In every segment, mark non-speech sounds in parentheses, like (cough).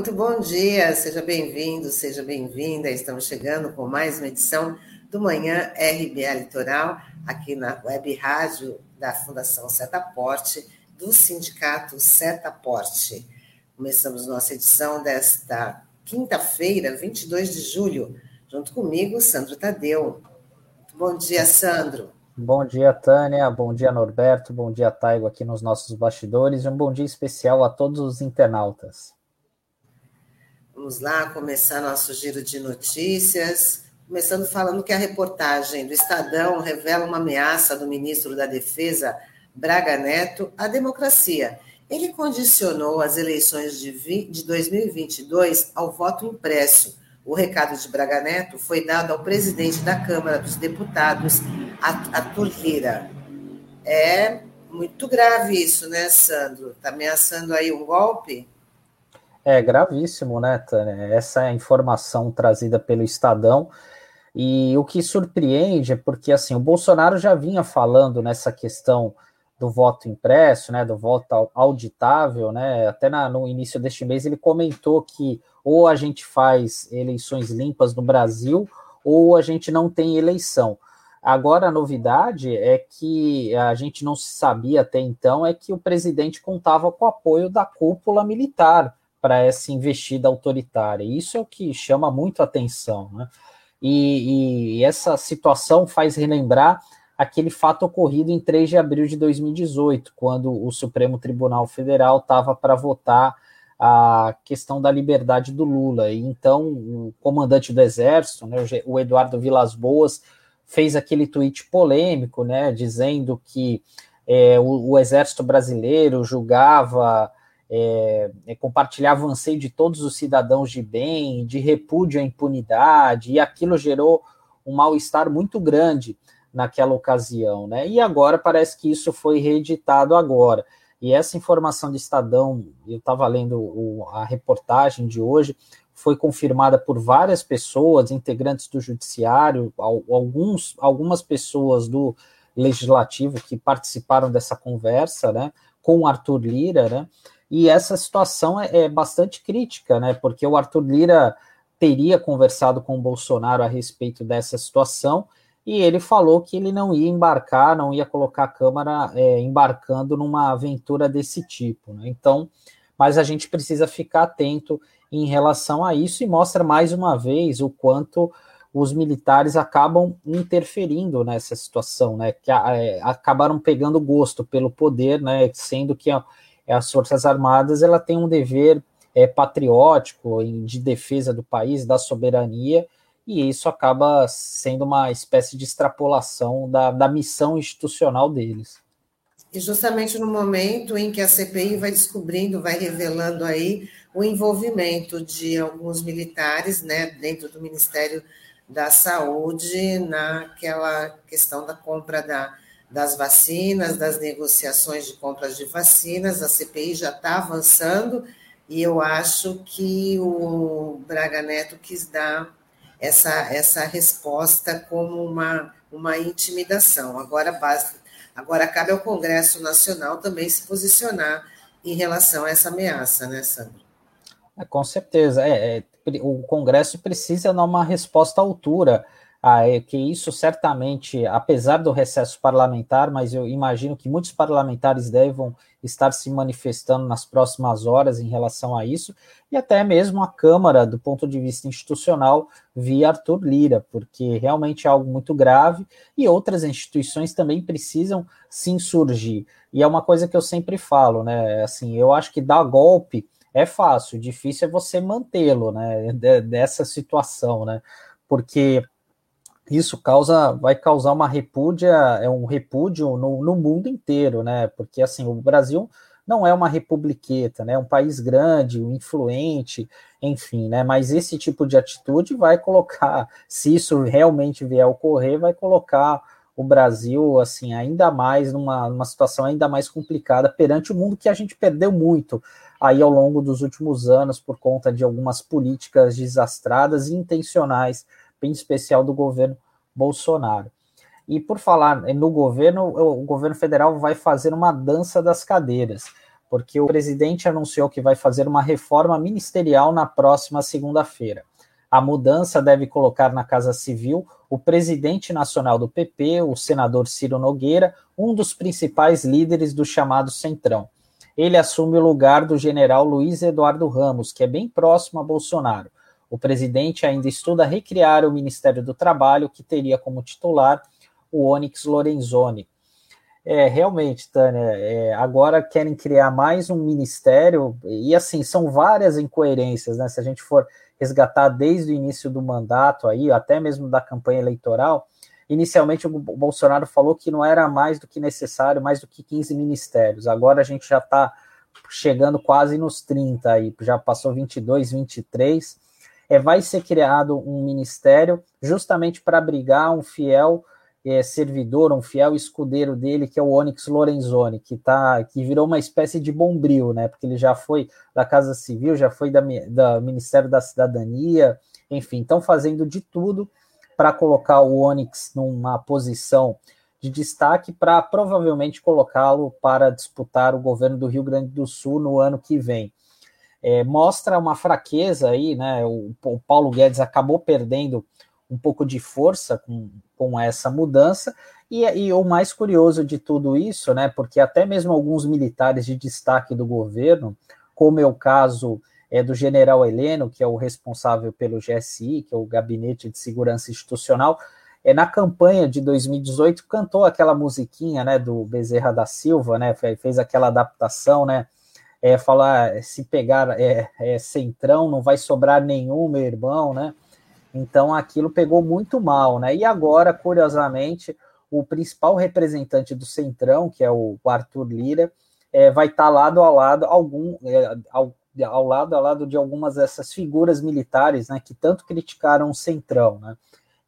muito bom dia, seja bem-vindo, seja bem-vinda. Estamos chegando com mais uma edição do Manhã RBA Litoral, aqui na web rádio da Fundação Setaporte, do Sindicato Setaporte. Começamos nossa edição desta quinta-feira, 22 de julho, junto comigo, Sandro Tadeu. Bom dia, Sandro. Bom dia, Tânia. Bom dia, Norberto. Bom dia, Taigo, aqui nos nossos bastidores. E um bom dia especial a todos os internautas. Vamos lá começar nosso giro de notícias. Começando falando que a reportagem do Estadão revela uma ameaça do ministro da Defesa, Braga Neto, à democracia. Ele condicionou as eleições de 2022 ao voto impresso. O recado de Braga Neto foi dado ao presidente da Câmara dos Deputados, Arthur Lira. É muito grave isso, né, Sandro? Está ameaçando aí um golpe? É gravíssimo, né, Tânia? Essa é informação trazida pelo Estadão. E o que surpreende é porque assim, o Bolsonaro já vinha falando nessa questão do voto impresso, né, do voto auditável, né? Até na, no início deste mês ele comentou que ou a gente faz eleições limpas no Brasil ou a gente não tem eleição. Agora a novidade é que a gente não se sabia até então é que o presidente contava com o apoio da cúpula militar para essa investida autoritária. Isso é o que chama muito atenção, né? E, e, essa situação faz relembrar aquele fato ocorrido em 3 de abril de 2018, quando o Supremo Tribunal Federal estava para votar a questão da liberdade do Lula. E então o comandante do Exército, né, o Eduardo Vilas Boas, fez aquele tweet polêmico, né, dizendo que é, o, o Exército Brasileiro julgava é, é, compartilhava o anseio de todos os cidadãos de bem, de repúdio à impunidade, e aquilo gerou um mal-estar muito grande naquela ocasião, né? E agora parece que isso foi reeditado agora. E essa informação de Estadão, eu estava lendo o, a reportagem de hoje, foi confirmada por várias pessoas, integrantes do judiciário, alguns, algumas pessoas do legislativo que participaram dessa conversa, né, com Arthur Lira, né? E essa situação é, é bastante crítica, né? Porque o Arthur Lira teria conversado com o Bolsonaro a respeito dessa situação e ele falou que ele não ia embarcar, não ia colocar a Câmara é, embarcando numa aventura desse tipo. Né? Então, mas a gente precisa ficar atento em relação a isso e mostra mais uma vez o quanto os militares acabam interferindo nessa situação, né? Que é, acabaram pegando gosto pelo poder, né? Sendo que as Forças Armadas ela tem um dever é, patriótico de defesa do país, da soberania, e isso acaba sendo uma espécie de extrapolação da, da missão institucional deles. E justamente no momento em que a CPI vai descobrindo, vai revelando aí o envolvimento de alguns militares, né, dentro do Ministério da Saúde, naquela questão da compra da, das vacinas, das negociações de compras de vacinas, a CPI já está avançando e eu acho que o Braga Neto quis dar essa, essa resposta como uma, uma intimidação. Agora, basta, agora cabe ao Congresso Nacional também se posicionar em relação a essa ameaça, né, Sandro? É, com certeza. É, é, o Congresso precisa dar uma resposta à altura ah, é que isso certamente, apesar do recesso parlamentar, mas eu imagino que muitos parlamentares devam estar se manifestando nas próximas horas em relação a isso, e até mesmo a Câmara, do ponto de vista institucional, via Arthur Lira, porque realmente é algo muito grave e outras instituições também precisam se insurgir. E é uma coisa que eu sempre falo, né? Assim, eu acho que dar golpe é fácil, difícil é você mantê-lo, né? (laughs) Dessa situação, né? Porque isso causa, vai causar uma repúdia, é um repúdio no, no, mundo inteiro, né? Porque assim, o Brasil não é uma republiqueta, né? É um país grande, influente, enfim, né? Mas esse tipo de atitude vai colocar, (laughs) se isso realmente vier a ocorrer, vai colocar o Brasil assim ainda mais numa, numa situação ainda mais complicada perante o mundo que a gente perdeu muito aí ao longo dos últimos anos por conta de algumas políticas desastradas e intencionais em especial do governo Bolsonaro. E por falar no governo, o governo federal vai fazer uma dança das cadeiras, porque o presidente anunciou que vai fazer uma reforma ministerial na próxima segunda-feira. A mudança deve colocar na Casa Civil o presidente nacional do PP, o senador Ciro Nogueira, um dos principais líderes do chamado Centrão. Ele assume o lugar do general Luiz Eduardo Ramos, que é bem próximo a Bolsonaro. O presidente ainda estuda recriar o Ministério do Trabalho, que teria como titular o Onyx Lorenzoni. É, realmente, Tânia, é, agora querem criar mais um ministério, e assim, são várias incoerências, né? Se a gente for resgatar desde o início do mandato aí, até mesmo da campanha eleitoral, inicialmente o Bolsonaro falou que não era mais do que necessário, mais do que 15 ministérios. Agora a gente já está chegando quase nos 30 aí, já passou 22, 23. É, vai ser criado um ministério justamente para abrigar um fiel é, servidor, um fiel escudeiro dele, que é o Onyx Lorenzoni, que, tá, que virou uma espécie de bombril, né? Porque ele já foi da Casa Civil, já foi da, da Ministério da Cidadania, enfim, estão fazendo de tudo para colocar o Onyx numa posição de destaque para provavelmente colocá-lo para disputar o governo do Rio Grande do Sul no ano que vem. É, mostra uma fraqueza aí, né? O, o Paulo Guedes acabou perdendo um pouco de força com, com essa mudança. E, e, o mais curioso de tudo isso, né, porque até mesmo alguns militares de destaque do governo, como é o caso é, do general Heleno, que é o responsável pelo GSI, que é o Gabinete de Segurança Institucional, é, na campanha de 2018 cantou aquela musiquinha né, do Bezerra da Silva, né, fez aquela adaptação, né, é, falar se pegar é, é, centrão não vai sobrar nenhum, meu irmão, né, então aquilo pegou muito mal, né? E agora, curiosamente, o principal representante do Centrão, que é o Arthur Lira, é, vai estar tá lado a lado algum é, ao, ao, lado a lado de algumas dessas figuras militares, né, que tanto criticaram o Centrão, né?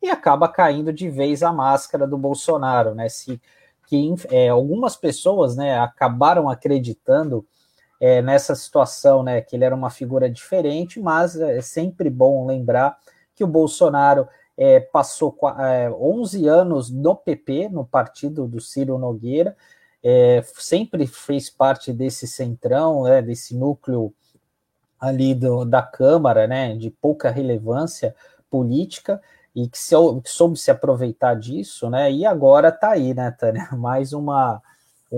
E acaba caindo de vez a máscara do Bolsonaro, né? Se que é, algumas pessoas, né, acabaram acreditando é, nessa situação, né, que ele era uma figura diferente, mas é sempre bom lembrar que o Bolsonaro é, passou é, 11 anos no PP, no partido do Ciro Nogueira, é, sempre fez parte desse centrão, né, desse núcleo ali do, da Câmara, né, de pouca relevância política, e que, se, que soube se aproveitar disso, né, e agora está aí, né, Tânia, (laughs) mais uma,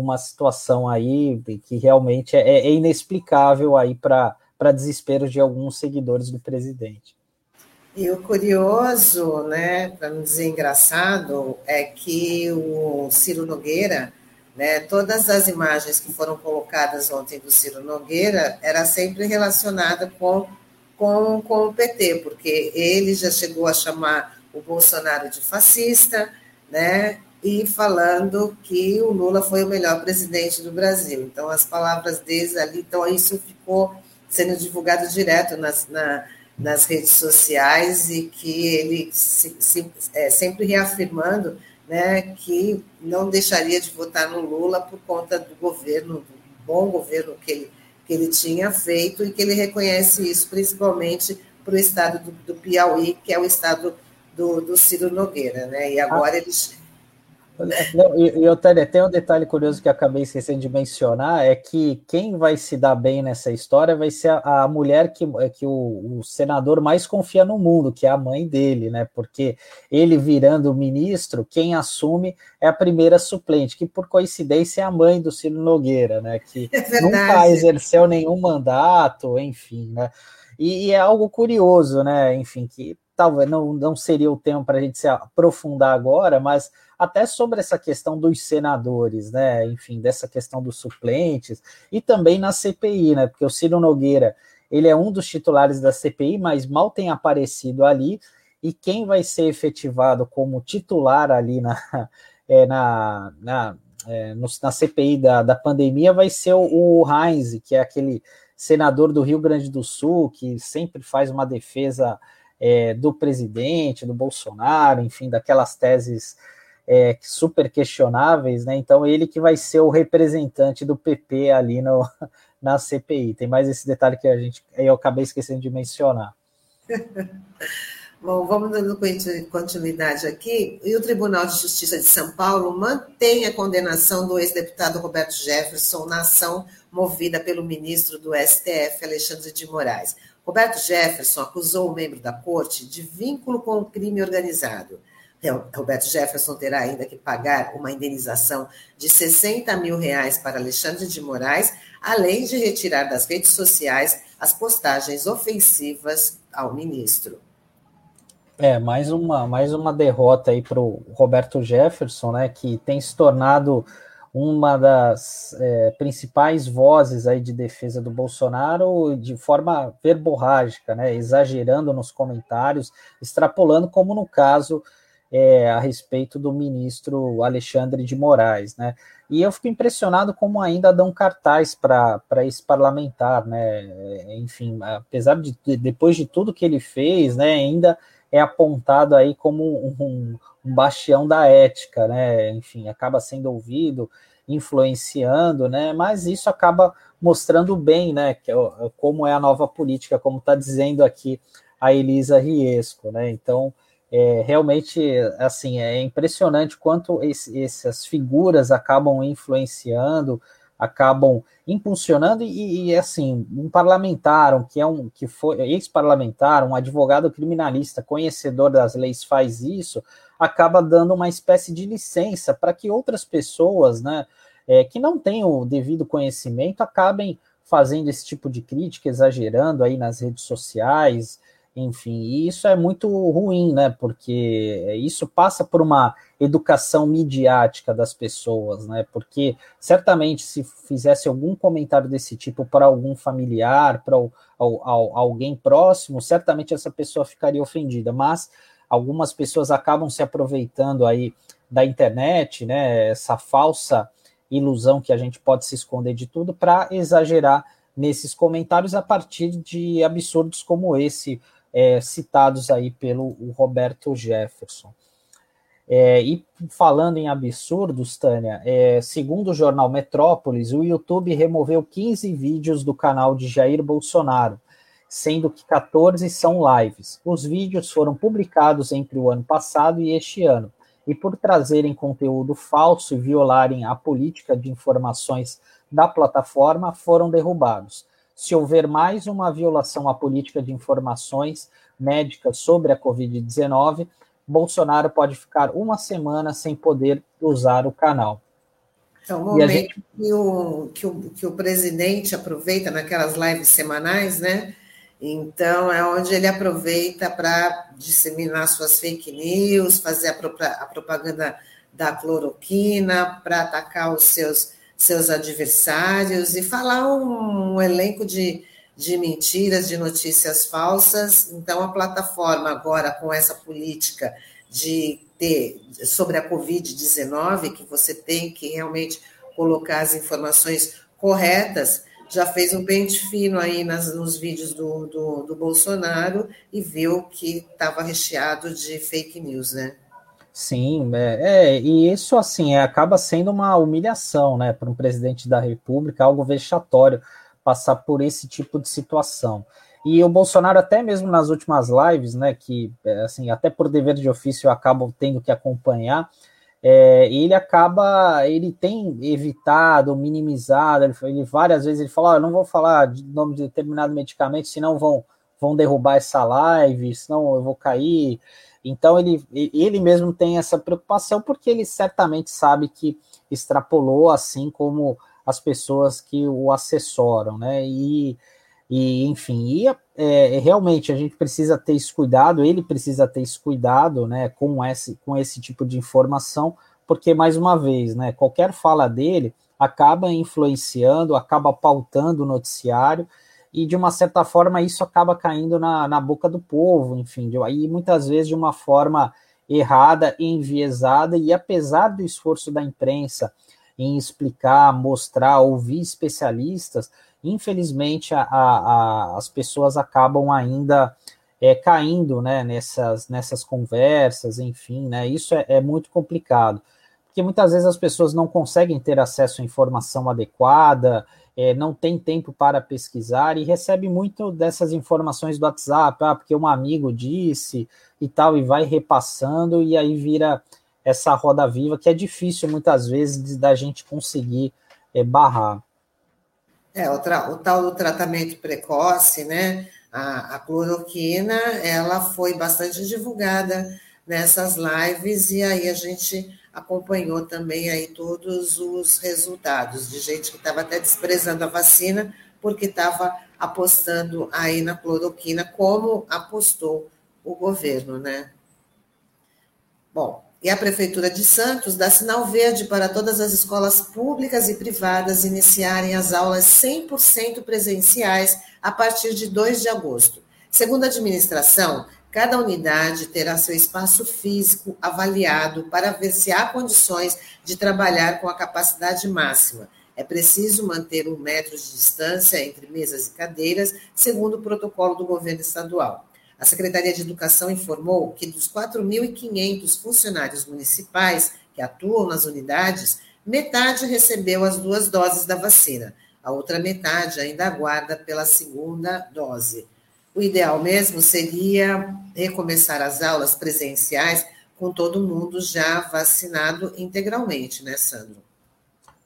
uma situação aí que realmente é, é inexplicável aí para desespero de alguns seguidores do presidente. E o curioso, né, para não dizer engraçado, é que o Ciro Nogueira, né, todas as imagens que foram colocadas ontem do Ciro Nogueira era sempre relacionada com, com, com o PT, porque ele já chegou a chamar o Bolsonaro de fascista, né, e falando que o Lula foi o melhor presidente do Brasil. Então, as palavras deles ali, então isso ficou sendo divulgado direto nas, na, nas redes sociais e que ele se, se, é, sempre reafirmando né, que não deixaria de votar no Lula por conta do governo, do bom governo que ele, que ele tinha feito e que ele reconhece isso principalmente para o estado do, do, Piauí, que é o estado do, do Ciro Nogueira. Né? E agora ah. eles não, e, e Otânia, tem um detalhe curioso que acabei esquecendo de mencionar, é que quem vai se dar bem nessa história vai ser a, a mulher que, que o, o, senador mais confia no mundo, que é a mãe dele, né? Porque ele virando ministro, quem assume é a primeira suplente, que por coincidência é a mãe do Ciro Nogueira, né? Que é nunca exerceu nenhum mandato, enfim, né? E, e é algo curioso, né? Enfim, que talvez não, não seria o tema para a gente se aprofundar agora, mas até sobre essa questão dos senadores, né? Enfim, dessa questão dos suplentes e também na CPI, né? Porque o Ciro Nogueira ele é um dos titulares da CPI, mas mal tem aparecido ali. E quem vai ser efetivado como titular ali na, (laughs) é, na, na, é, no, na CPI da, da pandemia vai ser o, o Heinz, que é aquele senador do Rio Grande do Sul, que sempre faz uma defesa é, do presidente, do Bolsonaro, enfim, daquelas teses é, super questionáveis, né? Então ele que vai ser o representante do PP ali no, (laughs) na CPI. Tem mais esse detalhe que a gente eu acabei esquecendo de mencionar. (laughs) Bom, vamos dando continuidade aqui. E o Tribunal de Justiça de São Paulo mantém a condenação do ex-deputado Roberto Jefferson na ação movida pelo ministro do STF, Alexandre de Moraes. Roberto Jefferson acusou o membro da corte de vínculo com o crime organizado. Roberto Jefferson terá ainda que pagar uma indenização de 60 mil reais para Alexandre de Moraes, além de retirar das redes sociais as postagens ofensivas ao ministro. É, mais uma, mais uma derrota aí para o Roberto Jefferson, né, que tem se tornado uma das é, principais vozes aí de defesa do Bolsonaro de forma verborrágica, né, exagerando nos comentários, extrapolando, como no caso é, a respeito do ministro Alexandre de Moraes, né? E eu fico impressionado como ainda dão cartaz para esse parlamentar, né? Enfim, apesar de depois de tudo que ele fez, né, ainda é apontado aí como um, um, bastião da ética, né? Enfim, acaba sendo ouvido, influenciando, né? Mas isso acaba mostrando bem, né? Que, como é a nova política, como está dizendo aqui a Elisa Riesco, né? Então, é, realmente, assim, é impressionante quanto esse, essas figuras acabam influenciando acabam impulsionando e, e, assim um parlamentar, que é um que foi ex-parlamentar, um advogado criminalista, conhecedor das leis faz isso, acaba dando uma espécie de licença para que outras pessoas, né, é, que não têm o devido conhecimento, acabem fazendo esse tipo de crítica, exagerando aí nas redes sociais, enfim, e isso é muito ruim, né? Porque isso passa por uma educação midiática das pessoas, né? Porque certamente se fizesse algum comentário desse tipo para algum familiar, para alguém próximo, certamente essa pessoa ficaria ofendida. Mas algumas pessoas acabam se aproveitando aí da internet, né? Essa falsa ilusão que a gente pode se esconder de tudo para exagerar nesses comentários a partir de absurdos como esse é, citados aí pelo Roberto Jefferson. É, e falando em absurdos, Tânia, é, segundo o jornal Metrópolis, o YouTube removeu 15 vídeos do canal de Jair Bolsonaro, sendo que 14 são lives. Os vídeos foram publicados entre o ano passado e este ano, e por trazerem conteúdo falso e violarem a política de informações da plataforma, foram derrubados se houver mais uma violação à política de informações médicas sobre a Covid-19, Bolsonaro pode ficar uma semana sem poder usar o canal. É um momento gente... que, o, que, o, que o presidente aproveita naquelas lives semanais, né? Então, é onde ele aproveita para disseminar suas fake news, fazer a, a propaganda da cloroquina, para atacar os seus seus adversários e falar um, um elenco de, de mentiras, de notícias falsas. Então, a plataforma agora com essa política de ter sobre a Covid-19, que você tem que realmente colocar as informações corretas, já fez um pente fino aí nas, nos vídeos do, do, do Bolsonaro e viu que estava recheado de fake news, né? Sim, é, é, e isso assim é, acaba sendo uma humilhação, né, para um presidente da República, algo vexatório passar por esse tipo de situação. E o Bolsonaro até mesmo nas últimas lives, né, que é, assim até por dever de ofício eu acabo tendo que acompanhar, é, ele acaba, ele tem evitado, minimizado, ele, ele várias vezes ele fala, oh, eu não vou falar de nome de determinado medicamento, senão vão vão derrubar essa live, senão eu vou cair. Então ele, ele mesmo tem essa preocupação porque ele certamente sabe que extrapolou assim como as pessoas que o assessoram, né? E, e enfim, e, é, realmente a gente precisa ter esse cuidado, ele precisa ter esse cuidado, né, com esse, com esse tipo de informação, porque mais uma vez, né, qualquer fala dele acaba influenciando, acaba pautando o noticiário e de uma certa forma isso acaba caindo na, na boca do povo, enfim, de, aí muitas vezes de uma forma errada, enviesada, e apesar do esforço da imprensa em explicar, mostrar, ouvir especialistas, infelizmente a, a, as pessoas acabam ainda é, caindo né, nessas, nessas conversas, enfim, né, isso é, é muito complicado, porque muitas vezes as pessoas não conseguem ter acesso à informação adequada, é, não tem tempo para pesquisar e recebe muito dessas informações do WhatsApp, ah, porque um amigo disse e tal, e vai repassando, e aí vira essa roda viva que é difícil muitas vezes da gente conseguir é, barrar. É, o, o, tal do tratamento precoce, né? A, a cloroquina, ela foi bastante divulgada nessas lives, e aí a gente acompanhou também aí todos os resultados de gente que estava até desprezando a vacina porque estava apostando aí na cloroquina, como apostou o governo, né? Bom, e a Prefeitura de Santos dá sinal verde para todas as escolas públicas e privadas iniciarem as aulas 100% presenciais a partir de 2 de agosto. Segundo a administração, Cada unidade terá seu espaço físico avaliado para ver se há condições de trabalhar com a capacidade máxima. É preciso manter um metro de distância entre mesas e cadeiras, segundo o protocolo do governo estadual. A Secretaria de Educação informou que dos 4.500 funcionários municipais que atuam nas unidades, metade recebeu as duas doses da vacina. A outra metade ainda aguarda pela segunda dose. O ideal mesmo seria recomeçar as aulas presenciais com todo mundo já vacinado integralmente, né, Sandro?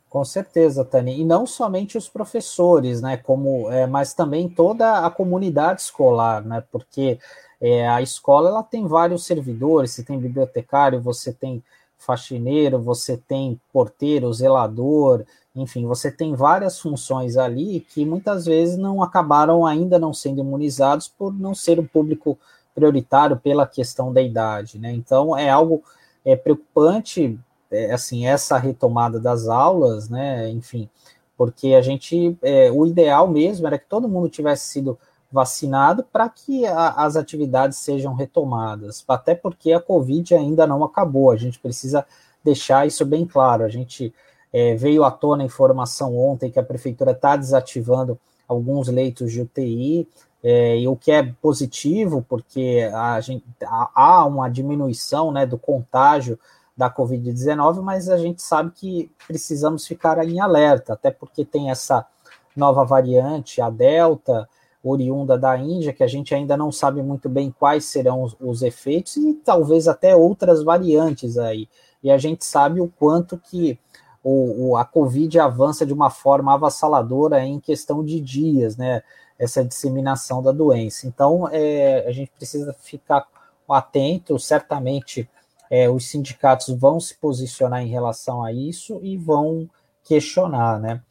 Com certeza, Tani. E não somente os professores, né? Como, é, mas também toda a comunidade escolar, né? Porque é, a escola ela tem vários servidores, você tem bibliotecário, você tem faxineiro, você tem porteiro, zelador, enfim, você tem várias funções ali que muitas vezes não acabaram ainda não sendo imunizados por não ser um público prioritário pela questão da idade, né? Então é algo é, preocupante, é, assim, essa retomada das aulas, né? Enfim, porque a gente, é, o ideal mesmo era que todo mundo tivesse sido vacinado para que a, as atividades sejam retomadas, até porque a Covid ainda não acabou, a gente precisa deixar isso bem claro, a gente é, veio à tona a informação ontem que a prefeitura está desativando alguns leitos de UTI, é, e o que é positivo, porque a gente, há uma diminuição né, do contágio da Covid-19, mas a gente sabe que precisamos ficar em alerta, até porque tem essa nova variante, a Delta, oriunda da Índia, que a gente ainda não sabe muito bem quais serão os, os efeitos, e talvez até outras variantes aí. E a gente sabe o quanto que o, o, a Covid avança de uma forma avassaladora em questão de dias, né? Essa disseminação da doença. Então, é, a gente precisa ficar atento, certamente é, os sindicatos vão se posicionar em relação a isso e vão questionar, né?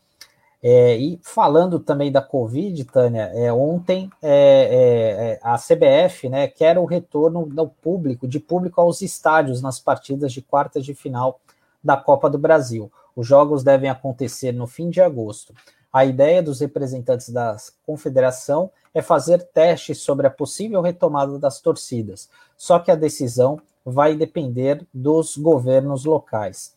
É, e falando também da Covid, Tânia, é, ontem é, é, é a CBF né, quer o retorno do público, de público aos estádios nas partidas de quartas de final da Copa do Brasil. Os jogos devem acontecer no fim de agosto. A ideia dos representantes da confederação é fazer testes sobre a possível retomada das torcidas, só que a decisão vai depender dos governos locais.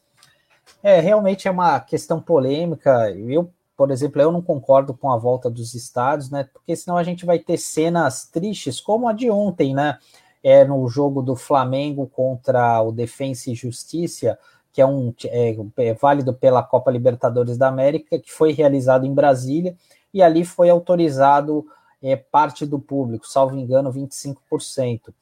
É, realmente é uma questão polêmica. Eu, por exemplo, eu não concordo com a volta dos estádios, né? Porque senão a gente vai ter cenas tristes, como a de ontem, né? É no jogo do Flamengo contra o Defensa e Justiça, que é um é, é válido pela Copa Libertadores da América, que foi realizado em Brasília, e ali foi autorizado é, parte do público, salvo engano, 25%.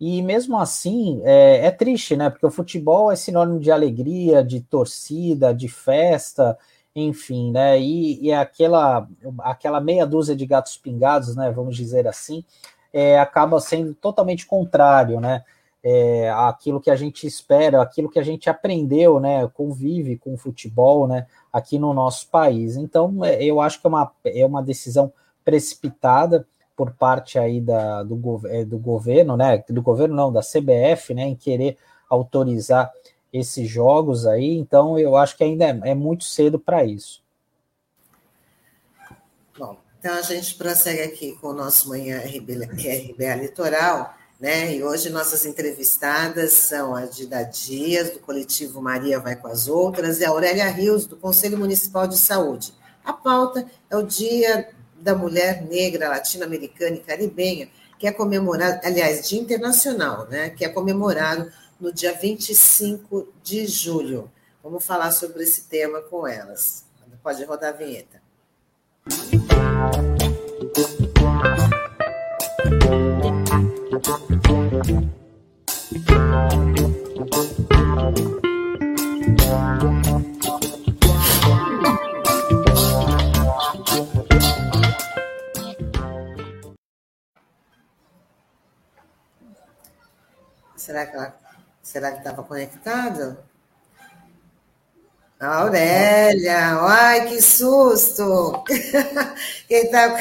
E mesmo assim, é, é, triste, né? Porque o futebol é sinônimo de alegria, de torcida, de festa, enfim, né? E, e aquela, aquela meia dúzia de gatos pingados, né? Vamos dizer assim, é, acaba sendo totalmente contrário, né? é, aquilo que a gente espera, aquilo que a gente aprendeu, né, convive com o futebol, né, aqui no nosso país. Então, é, eu acho que é uma, é uma decisão precipitada por parte aí da, do, é, do governo, né, do governo não, da CBF, né, em querer autorizar esses jogos aí, então eu acho que ainda é, é muito cedo para isso. Bom, então a gente prossegue aqui com o nosso Manhã RB, RBA Litoral, né? E hoje nossas entrevistadas são a Dida Dias, do coletivo Maria Vai com as Outras, e a Aurélia Rios, do Conselho Municipal de Saúde. A pauta é o Dia da Mulher Negra Latino-Americana e Caribenha, que é comemorado, aliás, Dia Internacional, né? que é comemorado no dia 25 de julho. Vamos falar sobre esse tema com elas. Pode rodar a vinheta. Será que ela será que estava conectado? Aurélia, ai que susto! (laughs) Quem tá...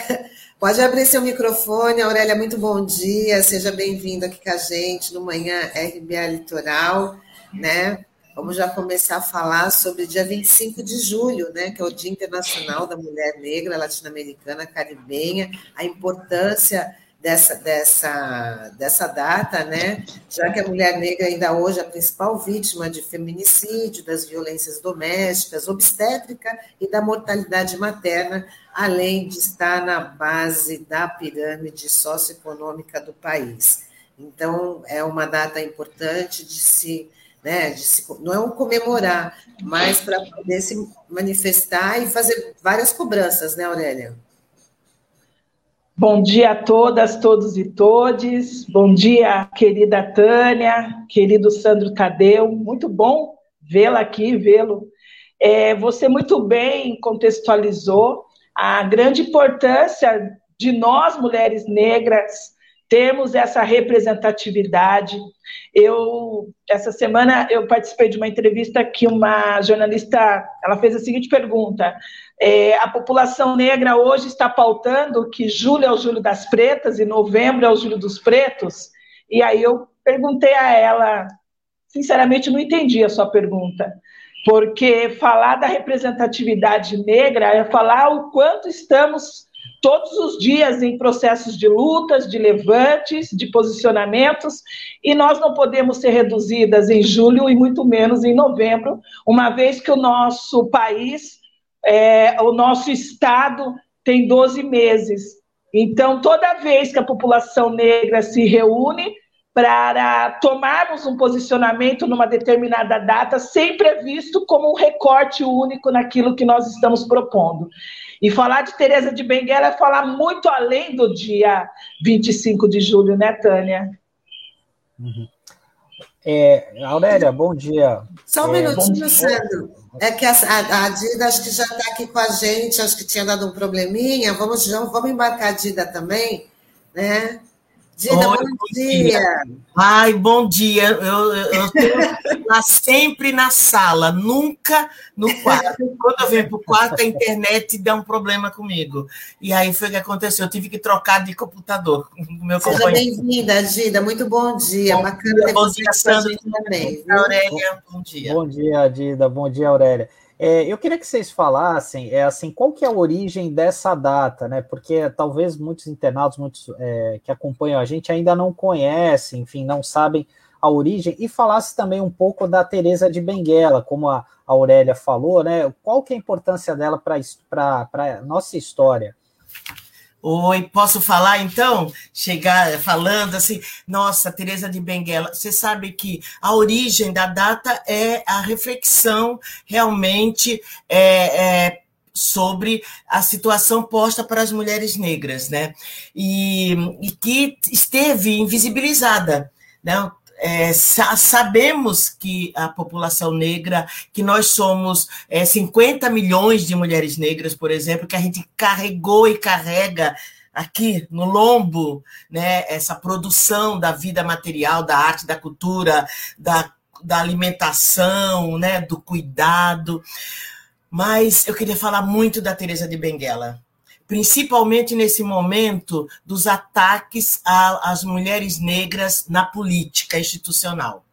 Pode abrir seu microfone, Aurélia, muito bom dia, seja bem-vindo aqui com a gente no Manhã RBA Litoral, né? Vamos já começar a falar sobre dia 25 de julho, né, que é o Dia Internacional da Mulher Negra Latino-Americana Caribenha, a importância dessa, dessa, dessa data, né? já que a mulher negra ainda hoje é a principal vítima de feminicídio, das violências domésticas, obstétrica e da mortalidade materna, além de estar na base da pirâmide socioeconômica do país. Então, é uma data importante de se, né, de se não é um comemorar, mas para poder se manifestar e fazer várias cobranças, né, Aurélia? Bom dia a todas, todos e todes. Bom dia, querida Tânia, querido Sandro Tadeu. Muito bom vê-la aqui, vê-lo. É, você muito bem contextualizou a grande importância de nós, mulheres negras, termos essa representatividade. Eu essa semana eu participei de uma entrevista que uma jornalista ela fez a seguinte pergunta: é, a população negra hoje está pautando que julho é o julho das pretas e novembro é o julho dos pretos. E aí eu perguntei a ela, sinceramente não entendi a sua pergunta, porque falar da representatividade negra é falar o quanto estamos todos os dias em processos de lutas, de levantes, de posicionamentos, e nós não podemos ser reduzidas em julho e muito menos em novembro, uma vez que o nosso país é, o nosso Estado tem 12 meses. Então, toda vez que a população negra se reúne para tomarmos um posicionamento numa determinada data, sempre é visto como um recorte único naquilo que nós estamos propondo. E falar de Teresa de Benguela é falar muito além do dia 25 de julho, né, Tânia? Uhum. É, Aurélia, bom dia. Só um é, minutinho, Sandro. É que a, a, a Dida acho que já está aqui com a gente, acho que tinha dado um probleminha. Vamos, vamos embarcar a Dida também, né? Dida, Oi, bom, bom dia. dia. Ai, bom dia. Eu, eu, eu (laughs) lá sempre na sala, nunca no quarto. Quando eu venho para o quarto, a internet dá um problema comigo. E aí foi o que aconteceu. Eu tive que trocar de computador com meu Seja bem-vinda, Dida. Muito bom dia. Bom Bacana dia, bom dia, Sandra. Também. Aurélia, bom dia. Bom dia, Dida. Bom dia, Aurélia. É, eu queria que vocês falassem, é assim, qual que é a origem dessa data, né? Porque talvez muitos internautas, muitos é, que acompanham a gente ainda não conhecem, enfim, não sabem a origem, e falasse também um pouco da Teresa de Benguela, como a Aurélia falou, né? Qual que é a importância dela para a nossa história? Oi, posso falar então? Chegar falando assim, nossa, Teresa de Benguela, você sabe que a origem da data é a reflexão realmente é, é, sobre a situação posta para as mulheres negras, né? E, e que esteve invisibilizada, né? É, sa sabemos que a população negra, que nós somos é, 50 milhões de mulheres negras, por exemplo, que a gente carregou e carrega aqui no lombo, né, essa produção da vida material, da arte, da cultura, da, da alimentação, né, do cuidado. Mas eu queria falar muito da Teresa de Benguela principalmente nesse momento dos ataques às mulheres negras na política institucional.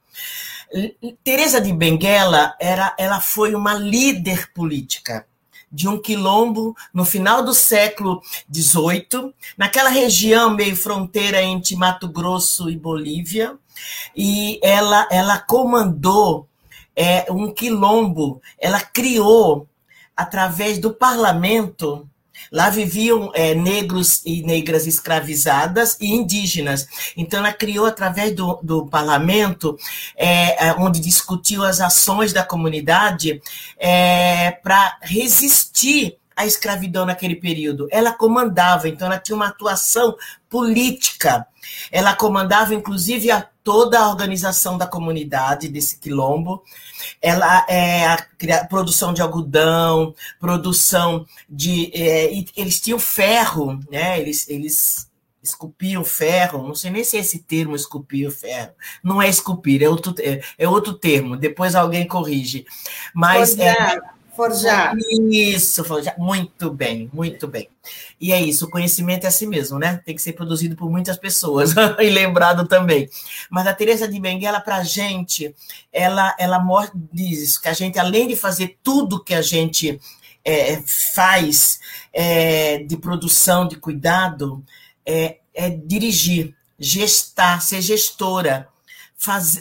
Teresa de Benguela era, ela foi uma líder política de um quilombo no final do século XVIII, naquela região meio fronteira entre Mato Grosso e Bolívia, e ela, ela comandou é, um quilombo, ela criou através do parlamento Lá viviam é, negros e negras escravizadas e indígenas. Então, ela criou, através do, do parlamento, é, é onde discutiu as ações da comunidade, é, para resistir a escravidão naquele período? Ela comandava, então ela tinha uma atuação política. Ela comandava, inclusive, a toda a organização da comunidade desse quilombo. Ela é a, produção de algodão, produção de. É, eles tinham ferro, né? Eles, eles esculpiam ferro, não sei nem se é esse termo esculpir o ferro. Não é esculpir, é outro, é, é outro termo. Depois alguém corrige. Mas forjar, é, forjar. Isso, forjar. Muito bem, muito bem. E é isso, o conhecimento é assim mesmo, né? Tem que ser produzido por muitas pessoas (laughs) e lembrado também. Mas a Teresa de Benguela, para a gente, ela, ela diz que a gente, além de fazer tudo que a gente é, faz é, de produção, de cuidado, é, é dirigir, gestar, ser gestora,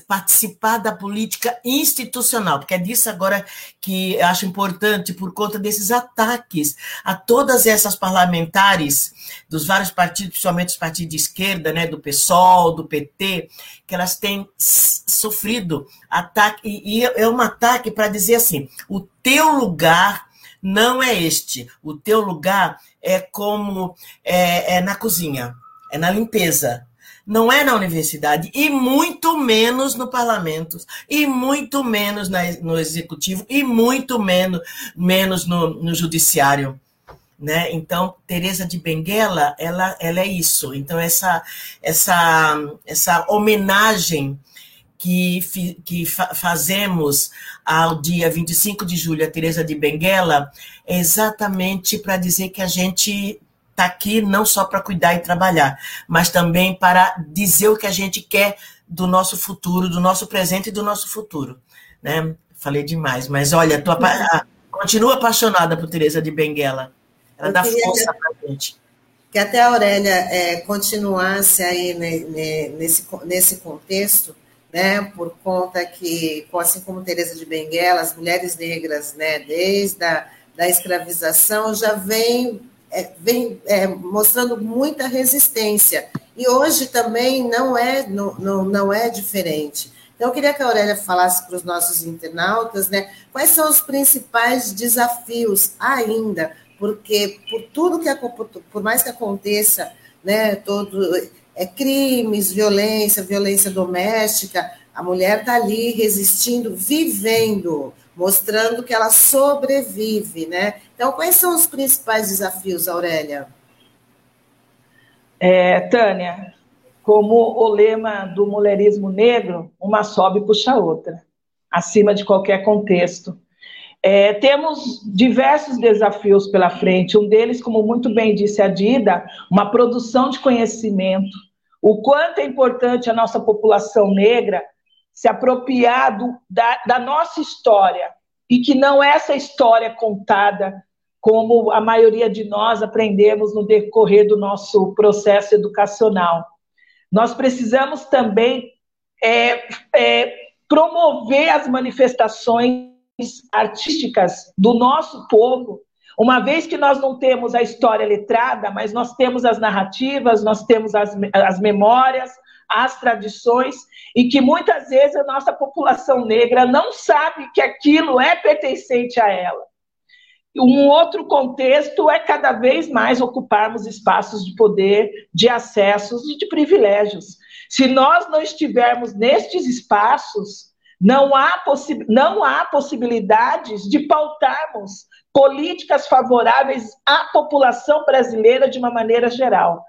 participar da política institucional, porque é disso agora que eu acho importante, por conta desses ataques a todas essas parlamentares dos vários partidos, principalmente os partidos de esquerda, né, do PSOL, do PT, que elas têm sofrido ataque, e, e é um ataque para dizer assim: o teu lugar não é este, o teu lugar é como é, é na cozinha, é na limpeza, não é na universidade, e muito menos no parlamento, e muito menos na, no executivo, e muito menos, menos no, no judiciário. Né? Então, Teresa de Benguela, ela, ela é isso. Então, essa, essa, essa homenagem que, que fa fazemos ao dia 25 de julho, a Teresa de Benguela, é exatamente para dizer que a gente está aqui não só para cuidar e trabalhar, mas também para dizer o que a gente quer do nosso futuro, do nosso presente e do nosso futuro. Né? Falei demais, mas olha, tô apa continuo apaixonada por Teresa de Benguela. Ela Eu dá força para a gente. Que até a Aurélia é, continuasse aí nesse, nesse contexto, né, por conta que, assim como Teresa de Benguela, as mulheres negras, né, desde a da escravização, já vem, é, vem é, mostrando muita resistência. E hoje também não é, não, não, não é diferente. Então, eu queria que a Aurélia falasse para os nossos internautas, né, quais são os principais desafios ainda, porque por tudo que por mais que aconteça, né, todo é, crimes, violência, violência doméstica, a mulher está ali resistindo, vivendo, mostrando que ela sobrevive, né? Então, quais são os principais desafios, Aurélia? É, Tânia, como o lema do mulherismo negro, uma sobe e puxa a outra, acima de qualquer contexto. É, temos diversos desafios pela frente, um deles, como muito bem disse a Dida, uma produção de conhecimento, o quanto é importante a nossa população negra se apropriar do, da, da nossa história e que não é essa história contada como a maioria de nós aprendemos no decorrer do nosso processo educacional. Nós precisamos também é, é, promover as manifestações artísticas do nosso povo uma vez que nós não temos a história letrada, mas nós temos as narrativas, nós temos as, as memórias, as tradições, e que muitas vezes a nossa população negra não sabe que aquilo é pertencente a ela. Um outro contexto é cada vez mais ocuparmos espaços de poder, de acessos e de privilégios. Se nós não estivermos nestes espaços, não há, não há possibilidades de pautarmos políticas favoráveis à população brasileira de uma maneira geral.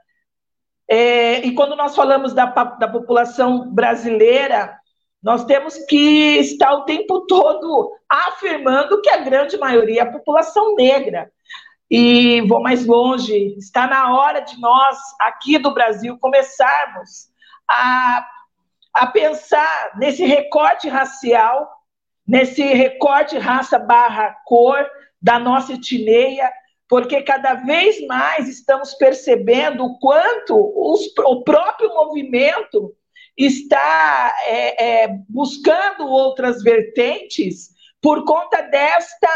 É, e quando nós falamos da, da população brasileira, nós temos que estar o tempo todo afirmando que a grande maioria é a população negra. E vou mais longe, está na hora de nós, aqui do Brasil, começarmos a, a pensar nesse recorte racial, nesse recorte raça barra cor, da nossa etnia, porque cada vez mais estamos percebendo o quanto os, o próprio movimento está é, é, buscando outras vertentes por conta desta,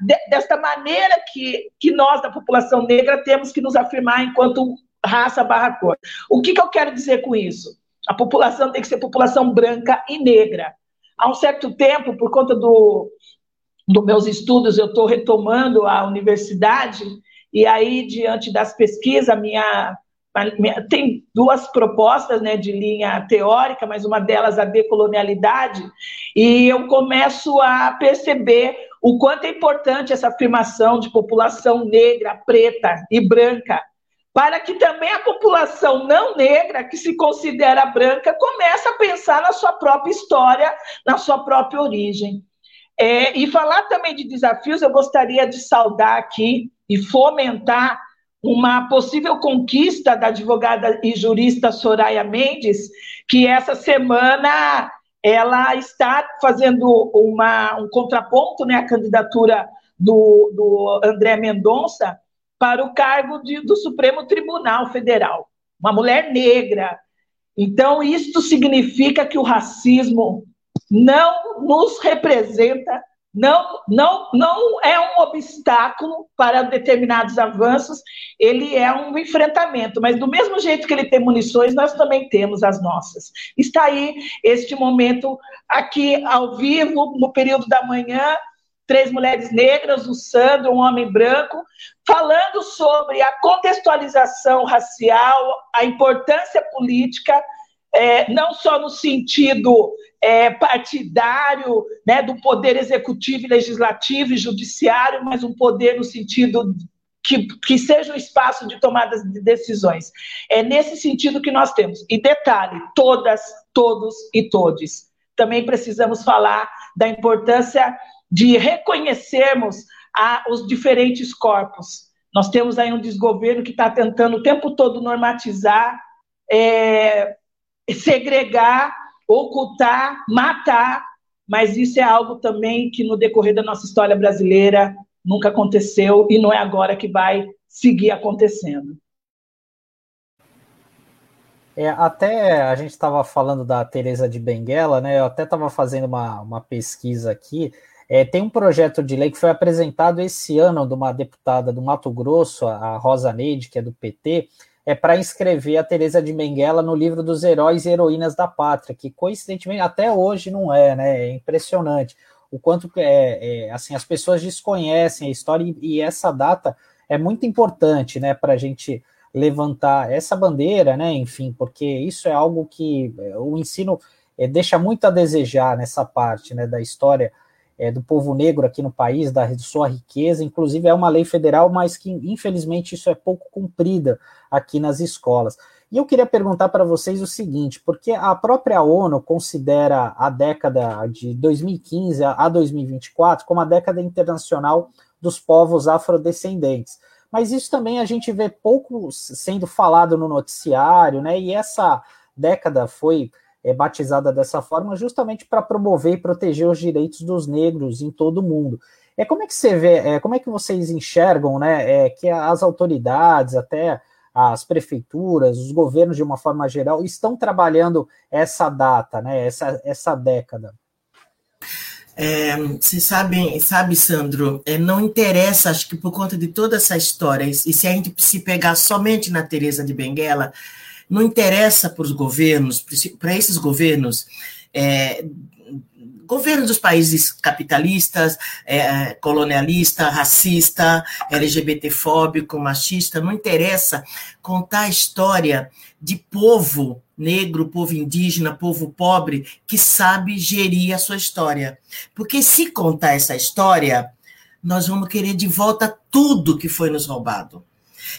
de, desta maneira que, que nós, da população negra, temos que nos afirmar enquanto raça barra cor. O que, que eu quero dizer com isso? A população tem que ser população branca e negra. Há um certo tempo, por conta do, dos meus estudos, eu estou retomando a universidade, e aí, diante das pesquisas, minha, minha, tem duas propostas né, de linha teórica, mas uma delas a decolonialidade, e eu começo a perceber o quanto é importante essa afirmação de população negra, preta e branca, para que também a população não negra, que se considera branca, comece a pensar na sua própria história, na sua própria origem. É, e falar também de desafios, eu gostaria de saudar aqui e fomentar uma possível conquista da advogada e jurista Soraya Mendes, que essa semana ela está fazendo uma, um contraponto, né, a candidatura do, do André Mendonça para o cargo de, do Supremo Tribunal Federal, uma mulher negra. Então, isto significa que o racismo não nos representa, não, não, não é um obstáculo para determinados avanços, ele é um enfrentamento, mas do mesmo jeito que ele tem munições, nós também temos as nossas. Está aí este momento aqui ao vivo, no período da manhã, três mulheres negras, o Sandro, um homem branco, falando sobre a contextualização racial, a importância política, é, não só no sentido é, partidário, né, do poder executivo, legislativo e judiciário, mas um poder no sentido que, que, seja um espaço de tomada de decisões. É nesse sentido que nós temos. E detalhe: todas, todos e todes. Também precisamos falar da importância de reconhecermos a, os diferentes corpos. Nós temos aí um desgoverno que está tentando o tempo todo normatizar, é, segregar ocultar, matar, mas isso é algo também que no decorrer da nossa história brasileira nunca aconteceu e não é agora que vai seguir acontecendo. É, até a gente estava falando da Teresa de Benguela, né? Eu até estava fazendo uma, uma pesquisa aqui. É, tem um projeto de lei que foi apresentado esse ano de uma deputada do Mato Grosso, a Rosa Neide, que é do PT, é para inscrever a Teresa de Benguela no livro dos heróis e heroínas da pátria, que coincidentemente até hoje não é, né? É impressionante o quanto é, é assim as pessoas desconhecem a história e, e essa data é muito importante, né, para a gente levantar essa bandeira, né? Enfim, porque isso é algo que é, o ensino é, deixa muito a desejar nessa parte, né, da história é, do povo negro aqui no país, da sua riqueza, inclusive é uma lei federal, mas que infelizmente isso é pouco cumprida aqui nas escolas. E eu queria perguntar para vocês o seguinte, porque a própria ONU considera a década de 2015 a 2024 como a década internacional dos povos afrodescendentes. Mas isso também a gente vê pouco sendo falado no noticiário, né? E essa década foi é batizada dessa forma justamente para promover e proteger os direitos dos negros em todo o mundo. É como é que você vê, é, como é que vocês enxergam, né, é, que as autoridades, até as prefeituras, os governos de uma forma geral estão trabalhando essa data, né, essa, essa década? É, você sabe, sabe, Sandro, é, não interessa, acho que por conta de toda essa história, e se a gente se pegar somente na Teresa de Benguela, não interessa para os governos, para esses governos, é, governos dos países capitalistas, é, colonialista, racista, LGBTfóbico, machista, não interessa contar a história de povo negro, povo indígena, povo pobre, que sabe gerir a sua história. Porque se contar essa história, nós vamos querer de volta tudo que foi nos roubado.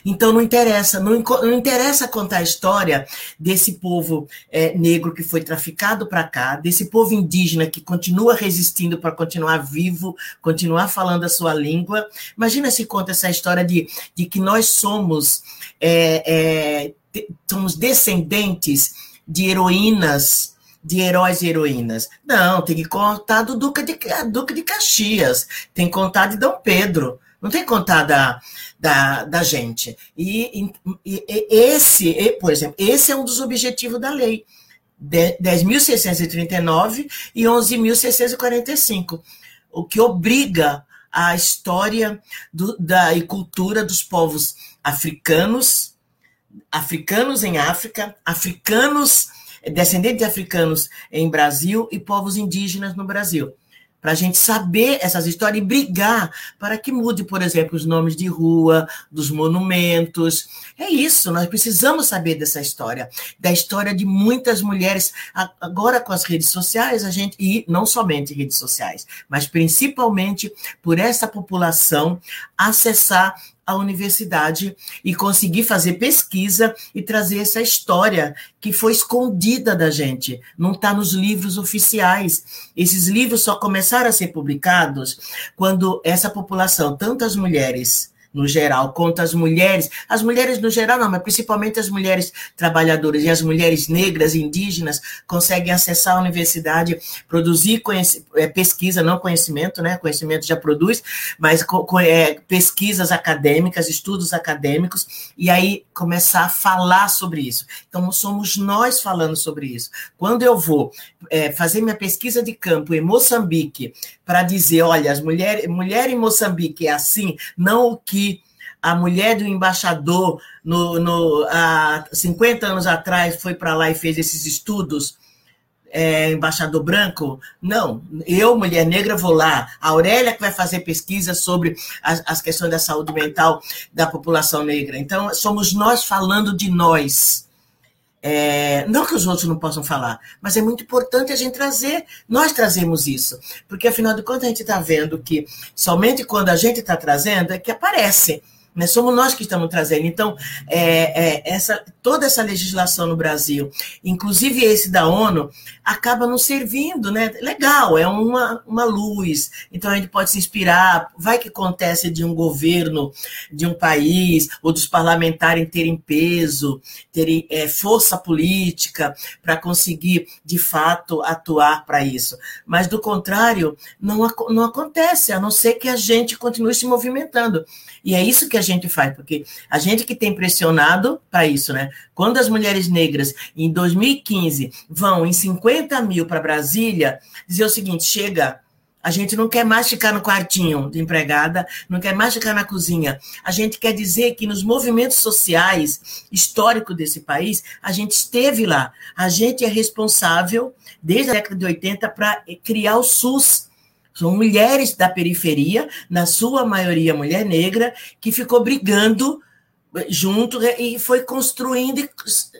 Então não interessa, não, não interessa contar a história desse povo é, negro que foi traficado para cá, desse povo indígena que continua resistindo para continuar vivo, continuar falando a sua língua. Imagina se conta essa história de, de que nós somos, é, é, somos descendentes de heroínas de heróis e heroínas. Não, tem que contar do Duque de, Duque de Caxias, tem que contar de Dom Pedro, não tem que contar da, da, da gente. E, e, e esse, por exemplo, esse é um dos objetivos da lei. 10.639 e 11.645, o que obriga a história do, da, e cultura dos povos africanos, africanos em África, africanos, descendentes de africanos em Brasil e povos indígenas no Brasil. Para a gente saber essas histórias e brigar para que mude, por exemplo, os nomes de rua, dos monumentos. É isso, nós precisamos saber dessa história, da história de muitas mulheres. Agora, com as redes sociais, a gente, e não somente redes sociais, mas principalmente por essa população acessar a universidade e conseguir fazer pesquisa e trazer essa história que foi escondida da gente, não está nos livros oficiais. Esses livros só começaram a ser publicados quando essa população, tantas mulheres no geral, contra as mulheres, as mulheres no geral não, mas principalmente as mulheres trabalhadoras e as mulheres negras, indígenas, conseguem acessar a universidade, produzir é, pesquisa, não conhecimento, né? Conhecimento já produz, mas é, pesquisas acadêmicas, estudos acadêmicos, e aí começar a falar sobre isso. Então, somos nós falando sobre isso. Quando eu vou é, fazer minha pesquisa de campo em Moçambique, para dizer, olha, as mulheres, mulher em Moçambique é assim, não o que a mulher do embaixador no, no, há 50 anos atrás foi para lá e fez esses estudos, é, embaixador branco. Não, eu, mulher negra, vou lá. A Aurélia que vai fazer pesquisa sobre as, as questões da saúde mental da população negra. Então, somos nós falando de nós. É, não que os outros não possam falar, mas é muito importante a gente trazer, nós trazemos isso, porque afinal de contas a gente está vendo que somente quando a gente está trazendo é que aparece. Né? Somos nós que estamos trazendo. Então, é, é, essa, toda essa legislação no Brasil, inclusive esse da ONU, acaba nos servindo, né? Legal, é uma, uma luz. Então, a gente pode se inspirar. Vai que acontece de um governo de um país, ou dos parlamentares terem peso, terem é, força política para conseguir, de fato, atuar para isso. Mas, do contrário, não, não acontece, a não ser que a gente continue se movimentando. E é isso que a gente faz, porque a gente que tem pressionado para isso, né? Quando as mulheres negras, em 2015, vão em 50 mil para Brasília, dizer o seguinte: chega, a gente não quer mais ficar no quartinho de empregada, não quer mais ficar na cozinha. A gente quer dizer que nos movimentos sociais históricos desse país, a gente esteve lá. A gente é responsável, desde a década de 80, para criar o SUS são mulheres da periferia, na sua maioria mulher negra, que ficou brigando eh, junto né, e foi construindo. E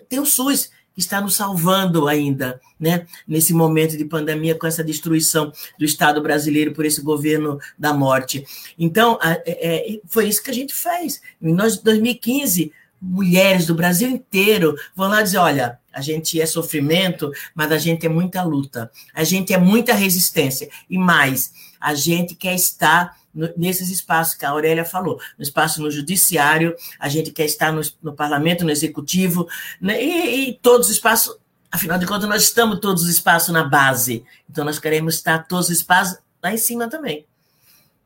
tem o SUS, que está nos salvando ainda, né? nesse momento de pandemia, com essa destruição do Estado brasileiro por esse governo da morte. Então, é, é, foi isso que a gente fez. Nós, 2015, mulheres do Brasil inteiro vão lá dizer: olha, a gente é sofrimento, mas a gente é muita luta, a gente é muita resistência. E mais, a gente quer estar nesses espaços que a Aurélia falou, no espaço no judiciário, a gente quer estar no, no parlamento, no executivo, né, e, e todos os espaços, afinal de contas, nós estamos todos os espaços na base, então nós queremos estar todos os espaços lá em cima também.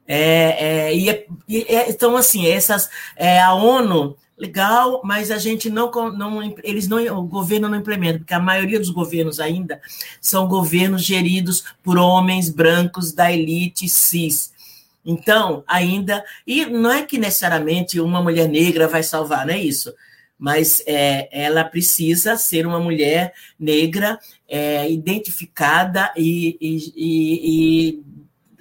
É, é, e, é, é, então, assim, essas, é, a ONU legal, mas a gente não, não eles não, o governo não implementa, porque a maioria dos governos ainda são governos geridos por homens brancos da elite cis. Então, ainda, e não é que necessariamente uma mulher negra vai salvar, não é isso. Mas é, ela precisa ser uma mulher negra é, identificada e, e, e, e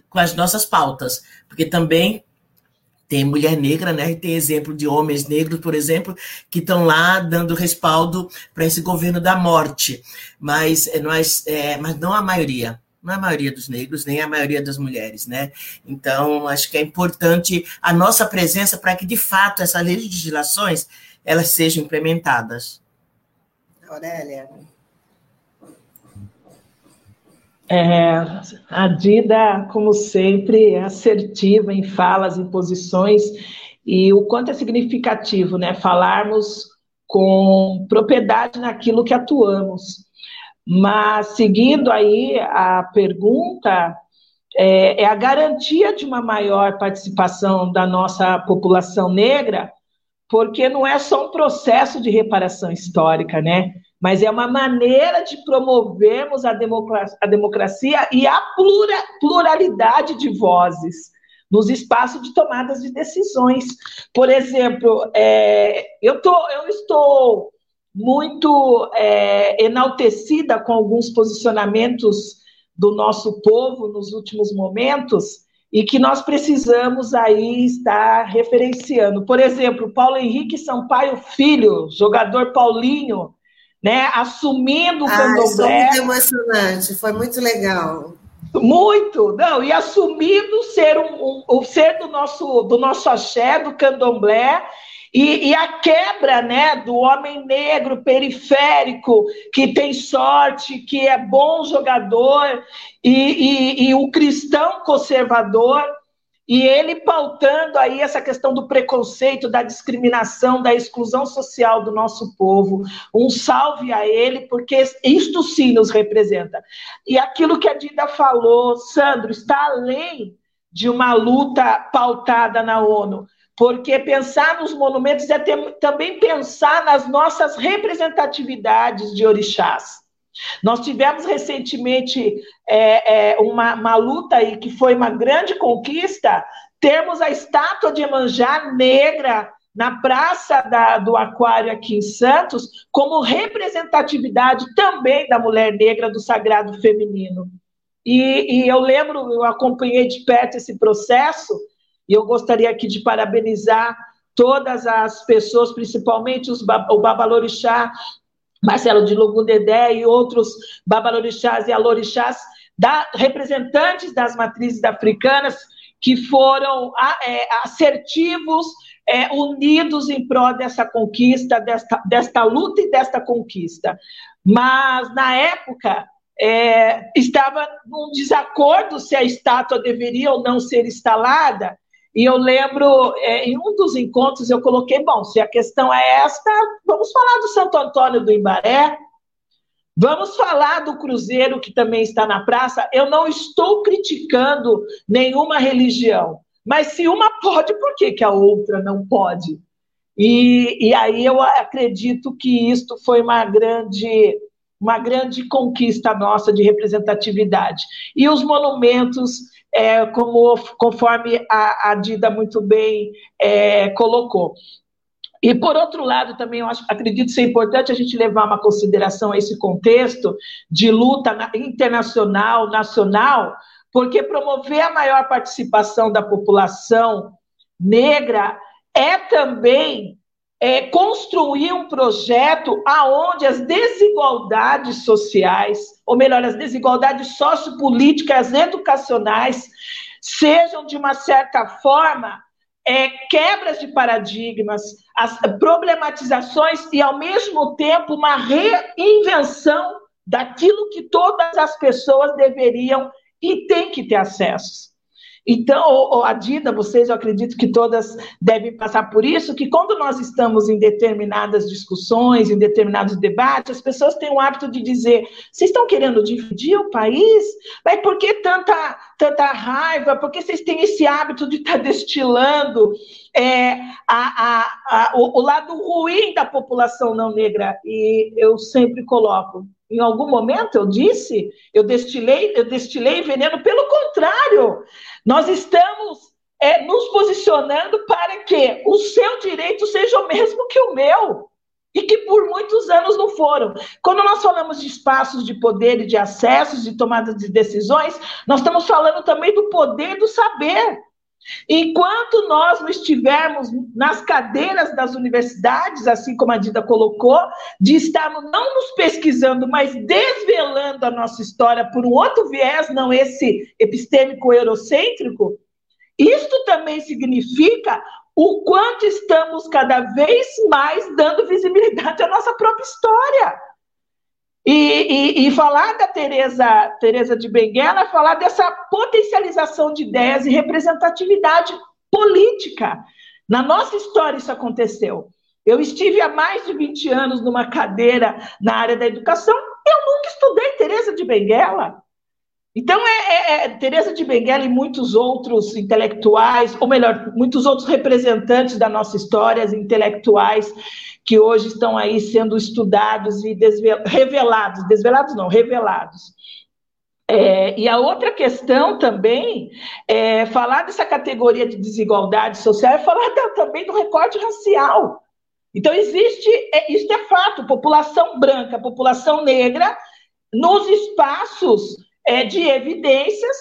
com as nossas pautas, porque também tem mulher negra, né? E tem exemplo de homens negros, por exemplo, que estão lá dando respaldo para esse governo da morte. Mas, é, nós, é, mas não a maioria. Não a maioria dos negros, nem a maioria das mulheres, né? Então, acho que é importante a nossa presença para que, de fato, essas legislações elas sejam implementadas. Aurélia. É, a Dida, como sempre, é assertiva em falas, em posições, e o quanto é significativo né, falarmos com propriedade naquilo que atuamos. Mas, seguindo aí a pergunta, é, é a garantia de uma maior participação da nossa população negra, porque não é só um processo de reparação histórica, né? Mas é uma maneira de promovermos a democracia, a democracia e a plura, pluralidade de vozes nos espaços de tomadas de decisões. Por exemplo, é, eu, tô, eu estou muito é, enaltecida com alguns posicionamentos do nosso povo nos últimos momentos e que nós precisamos aí estar referenciando. Por exemplo, Paulo Henrique Sampaio Filho, jogador Paulinho, né, assumindo o ah, candomblé. Foi muito emocionante, foi muito legal. Muito, não, e assumindo ser um, um, o ser do nosso do nosso axé, do candomblé, e, e, a quebra né, do homem negro periférico, que tem sorte, que é bom jogador, e, e, e o cristão conservador, e ele pautando aí essa questão do preconceito, da discriminação, da exclusão social do nosso povo. Um salve a ele, porque isto sim nos representa. E aquilo que a Dida falou, Sandro, está além de uma luta pautada na ONU. Porque pensar nos monumentos é ter, também pensar nas nossas representatividades de orixás. Nós tivemos recentemente é, é, uma, uma luta aí que foi uma grande conquista, termos a estátua de Emanjá negra na Praça da, do Aquário aqui em Santos, como representatividade também da mulher negra do sagrado feminino. E, e eu lembro, eu acompanhei de perto esse processo, e eu gostaria aqui de parabenizar todas as pessoas, principalmente os, o Babalorixá, Marcelo de Lugundedé e outros babalorixás e alorixás, da, representantes das matrizes africanas que foram é, assertivos, é, unidos em prol dessa conquista, desta, desta luta e desta conquista. Mas, na época, é, estava num desacordo se a estátua deveria ou não ser instalada, e eu lembro, é, em um dos encontros, eu coloquei: bom, se a questão é esta, vamos falar do Santo Antônio do Imbaré, vamos falar do Cruzeiro, que também está na praça. Eu não estou criticando nenhuma religião, mas se uma pode, por que, que a outra não pode? E, e aí eu acredito que isto foi uma grande uma grande conquista nossa de representatividade. E os monumentos é, como, conforme a, a Dida muito bem é, colocou. E, por outro lado, também eu acho, acredito ser importante a gente levar uma consideração a esse contexto de luta internacional, nacional, porque promover a maior participação da população negra é também é, construir um projeto aonde as desigualdades sociais, ou melhor, as desigualdades sociopolíticas, educacionais, sejam de uma certa forma é, quebras de paradigmas, as problematizações e ao mesmo tempo uma reinvenção daquilo que todas as pessoas deveriam e têm que ter acesso. Então, a Dida, vocês, eu acredito que todas devem passar por isso, que quando nós estamos em determinadas discussões, em determinados debates, as pessoas têm o hábito de dizer: vocês estão querendo dividir o país? Mas por que tanta, tanta raiva? Por que vocês têm esse hábito de estar tá (laughs) destilando é, a, a, a, o, o lado ruim da população não negra? E eu sempre coloco: em algum momento eu disse, eu destilei, eu destilei veneno, pelo contrário, nós estamos é, nos posicionando para que o seu direito seja o mesmo que o meu. E que por muitos anos não foram. Quando nós falamos de espaços de poder e de acessos, de tomada de decisões, nós estamos falando também do poder do saber. Enquanto nós não estivermos nas cadeiras das universidades, assim como a Dida colocou, de estarmos não nos pesquisando, mas desvelando a nossa história por um outro viés, não esse epistêmico eurocêntrico, isto também significa o quanto estamos cada vez mais dando visibilidade à nossa própria história. E, e, e, falar da Teresa, Teresa de Benguela é falar dessa potencialização de ideias e representatividade política. Na nossa história isso aconteceu. Eu estive há mais de 20 anos numa cadeira na área da educação, eu nunca estudei Teresa de Benguela. Então, é, é, é Teresa de Benguela e muitos outros intelectuais, ou melhor, muitos outros representantes da nossa história, intelectuais, que hoje estão aí sendo estudados e revelados, desvelados não, revelados. É, e a outra questão também é falar dessa categoria de desigualdade social é falar também do recorte racial. Então, existe, é, isso é fato, população branca, população negra, nos espaços é, de evidências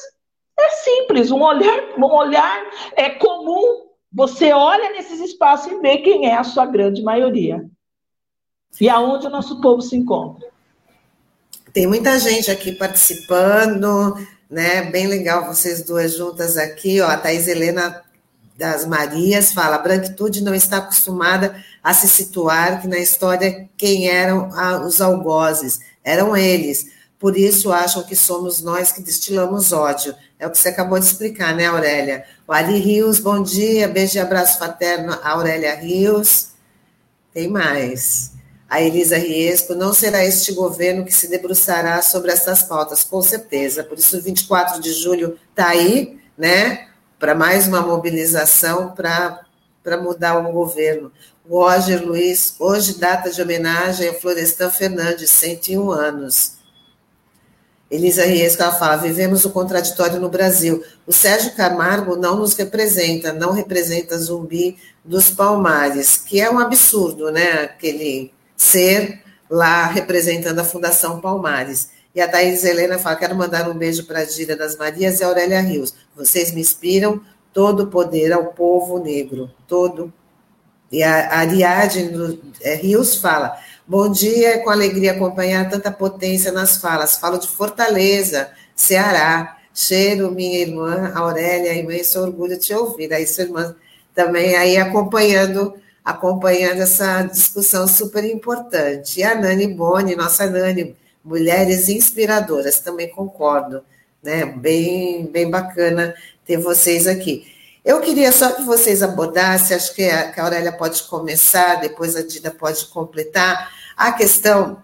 é simples, um olhar, um olhar é comum. Você olha nesses espaços e vê quem é a sua grande maioria. E aonde o nosso povo se encontra. Tem muita gente aqui participando, né? Bem legal vocês duas juntas aqui, ó. A Thais Helena das Marias fala: a branquitude não está acostumada a se situar que na história quem eram os algozes? Eram eles. Por isso acham que somos nós que destilamos ódio. É o que você acabou de explicar, né, Aurélia? O Ari Rios, bom dia, beijo e abraço fraterno, Aurélia Rios. Tem mais. A Elisa Riesco, não será este governo que se debruçará sobre essas pautas, com certeza. Por isso, 24 de julho está aí, né? para mais uma mobilização para mudar o governo. Roger Luiz, hoje data de homenagem a Florestan Fernandes, 101 anos. Elisa ela fala, vivemos o contraditório no Brasil. O Sérgio Camargo não nos representa, não representa Zumbi dos Palmares, que é um absurdo, né? Aquele ser lá representando a Fundação Palmares. E a Thais Helena fala: quero mandar um beijo para a Gira das Marias e Aurélia Rios. Vocês me inspiram, todo o poder ao povo negro, todo. E a Ariadne é, Rios fala: bom dia, é com alegria acompanhar tanta potência nas falas. Falo de Fortaleza, Ceará. Cheiro, minha irmã Aurélia, imenso orgulho de te ouvir. Aí, sua irmã também aí acompanhando acompanhando essa discussão super importante. E a Nani Boni, nossa Nani, mulheres inspiradoras, também concordo, né? Bem, bem bacana ter vocês aqui. Eu queria só que vocês abordassem, acho que a, que a Aurélia pode começar, depois a Dida pode completar, a questão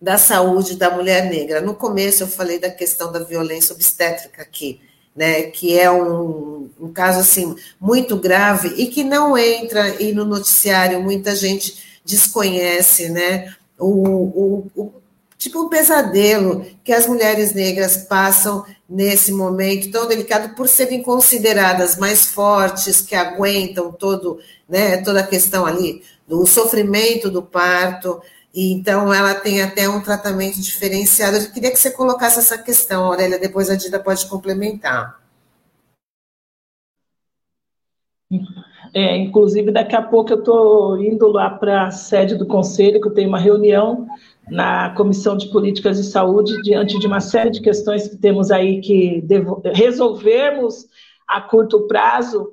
da saúde da mulher negra. No começo eu falei da questão da violência obstétrica aqui, né, que é um, um caso assim muito grave e que não entra e no noticiário muita gente desconhece, né, o, o, tipo um pesadelo que as mulheres negras passam nesse momento tão delicado por serem consideradas mais fortes, que aguentam todo, né, toda a questão ali do sofrimento do parto, e então ela tem até um tratamento diferenciado. Eu queria que você colocasse essa questão, Aurélia, depois a Dida pode complementar. É, inclusive, daqui a pouco eu estou indo lá para a sede do conselho, que eu tenho uma reunião na Comissão de Políticas de Saúde, diante de uma série de questões que temos aí que resolvermos a curto prazo.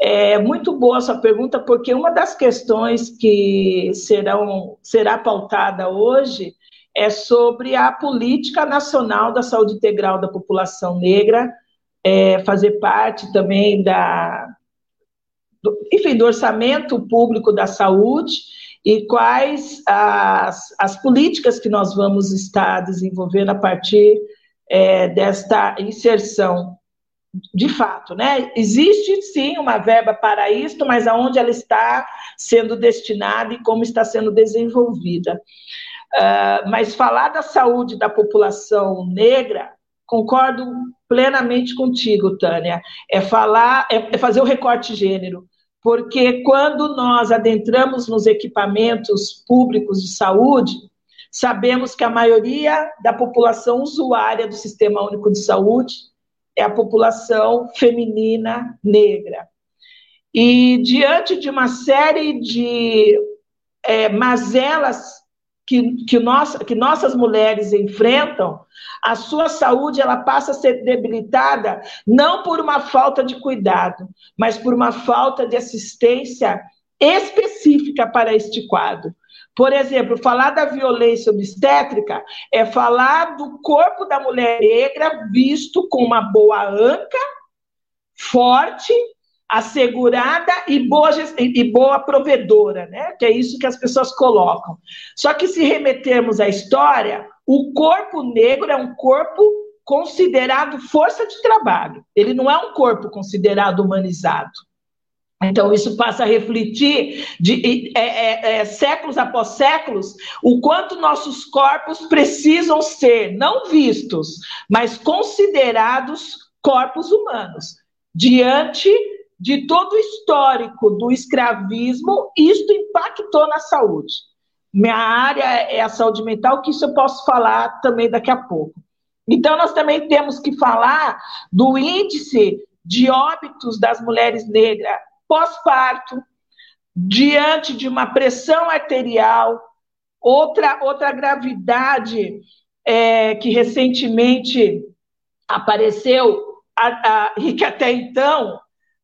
É muito boa a sua pergunta, porque uma das questões que serão, será pautada hoje é sobre a política nacional da saúde integral da população negra, é, fazer parte também da, do, enfim, do orçamento público da saúde e quais as, as políticas que nós vamos estar desenvolvendo a partir é, desta inserção. De fato, né? Existe sim uma verba para isto, mas aonde ela está sendo destinada e como está sendo desenvolvida. Uh, mas falar da saúde da população negra, concordo plenamente contigo, Tânia. É falar, é, é fazer o recorte gênero porque quando nós adentramos nos equipamentos públicos de saúde, sabemos que a maioria da população usuária do Sistema Único de Saúde é a população feminina negra. E diante de uma série de é, mazelas que, que, nossa, que nossas mulheres enfrentam, a sua saúde ela passa a ser debilitada não por uma falta de cuidado, mas por uma falta de assistência específica para este quadro. Por exemplo, falar da violência obstétrica é falar do corpo da mulher negra visto com uma boa anca, forte, assegurada e boa, e boa provedora, né? Que é isso que as pessoas colocam. Só que se remetermos à história, o corpo negro é um corpo considerado força de trabalho. Ele não é um corpo considerado humanizado. Então, isso passa a refletir, de, é, é, é, séculos após séculos, o quanto nossos corpos precisam ser, não vistos, mas considerados corpos humanos, diante de todo o histórico do escravismo, isto impactou na saúde. Minha área é a saúde mental, que isso eu posso falar também daqui a pouco. Então, nós também temos que falar do índice de óbitos das mulheres negras pós-parto, diante de uma pressão arterial, outra, outra gravidade é, que recentemente apareceu, a, a, e que até então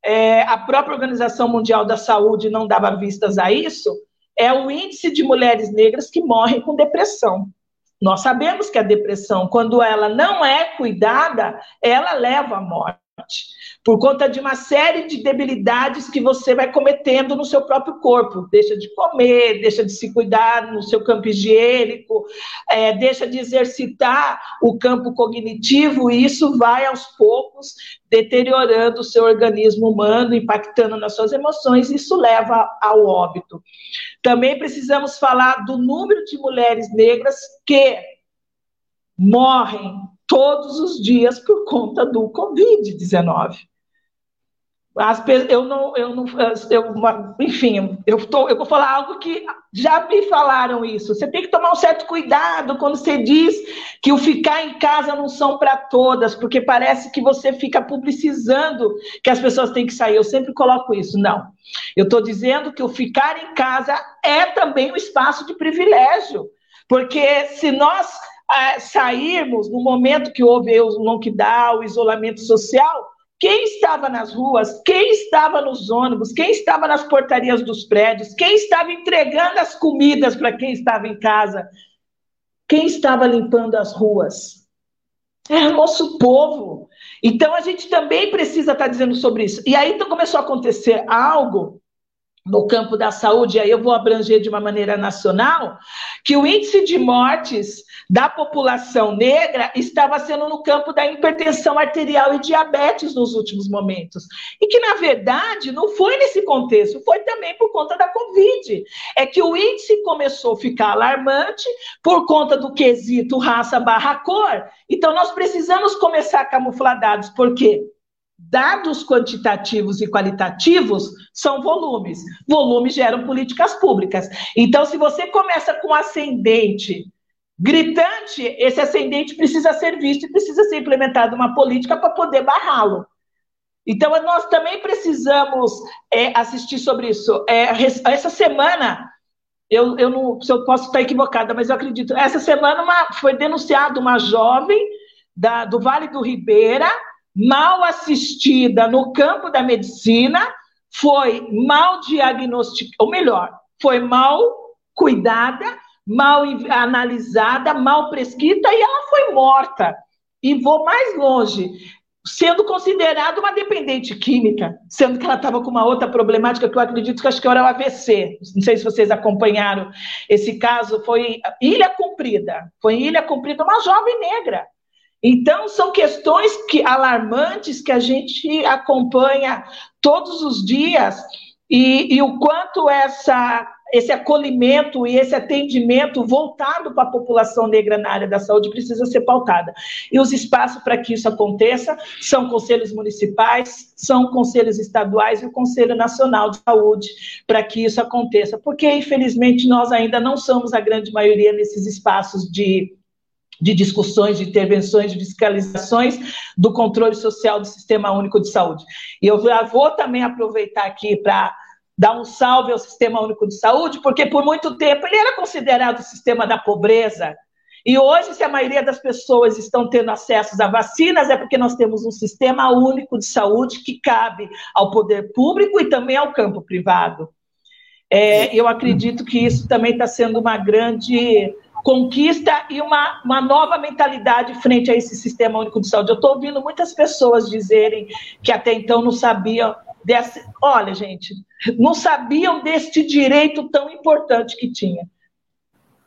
é, a própria Organização Mundial da Saúde não dava vistas a isso, é o índice de mulheres negras que morrem com depressão. Nós sabemos que a depressão, quando ela não é cuidada, ela leva à morte por conta de uma série de debilidades que você vai cometendo no seu próprio corpo. Deixa de comer, deixa de se cuidar no seu campo higiênico, é, deixa de exercitar o campo cognitivo, e isso vai aos poucos deteriorando o seu organismo humano, impactando nas suas emoções, e isso leva ao óbito. Também precisamos falar do número de mulheres negras que morrem todos os dias por conta do Covid-19. As, eu não, eu não, eu, enfim, eu, tô, eu vou falar algo que já me falaram isso. Você tem que tomar um certo cuidado quando você diz que o ficar em casa não são para todas, porque parece que você fica publicizando que as pessoas têm que sair. Eu sempre coloco isso. Não. Eu estou dizendo que o ficar em casa é também um espaço de privilégio, porque se nós ah, sairmos no momento que houve o lockdown, o isolamento social, quem estava nas ruas, quem estava nos ônibus, quem estava nas portarias dos prédios, quem estava entregando as comidas para quem estava em casa, quem estava limpando as ruas? É o nosso povo. Então a gente também precisa estar dizendo sobre isso. E aí então começou a acontecer algo no campo da saúde, aí eu vou abranger de uma maneira nacional, que o índice de mortes da população negra estava sendo no campo da hipertensão arterial e diabetes nos últimos momentos. E que, na verdade, não foi nesse contexto, foi também por conta da Covid. É que o índice começou a ficar alarmante por conta do quesito raça barra cor. Então, nós precisamos começar camufladados, por quê? Dados quantitativos e qualitativos são volumes. Volumes geram políticas públicas. Então, se você começa com ascendente gritante, esse ascendente precisa ser visto e precisa ser implementada uma política para poder barrá-lo. Então, nós também precisamos é, assistir sobre isso. É, essa semana, eu, eu não se eu posso estar equivocada, mas eu acredito, essa semana uma, foi denunciada uma jovem da, do Vale do Ribeira, mal assistida no campo da medicina, foi mal diagnosticada, ou melhor, foi mal cuidada, mal analisada, mal prescrita e ela foi morta. E vou mais longe, sendo considerada uma dependente química, sendo que ela estava com uma outra problemática que eu acredito que acho que era o AVC. Não sei se vocês acompanharam esse caso, foi Ilha Cumprida. Foi Ilha Cumprida, uma jovem negra então, são questões que, alarmantes que a gente acompanha todos os dias e, e o quanto essa, esse acolhimento e esse atendimento voltado para a população negra na área da saúde precisa ser pautada. E os espaços para que isso aconteça são conselhos municipais, são conselhos estaduais e o Conselho Nacional de Saúde para que isso aconteça. Porque, infelizmente, nós ainda não somos a grande maioria nesses espaços de de discussões, de intervenções, de fiscalizações do controle social do Sistema Único de Saúde. E eu vou também aproveitar aqui para dar um salve ao Sistema Único de Saúde, porque por muito tempo ele era considerado o sistema da pobreza. E hoje, se a maioria das pessoas estão tendo acesso a vacinas, é porque nós temos um sistema único de saúde que cabe ao poder público e também ao campo privado. É, eu acredito que isso também está sendo uma grande conquista e uma, uma nova mentalidade frente a esse sistema único de saúde. Eu estou ouvindo muitas pessoas dizerem que até então não sabiam desse. Olha, gente, não sabiam deste direito tão importante que tinha.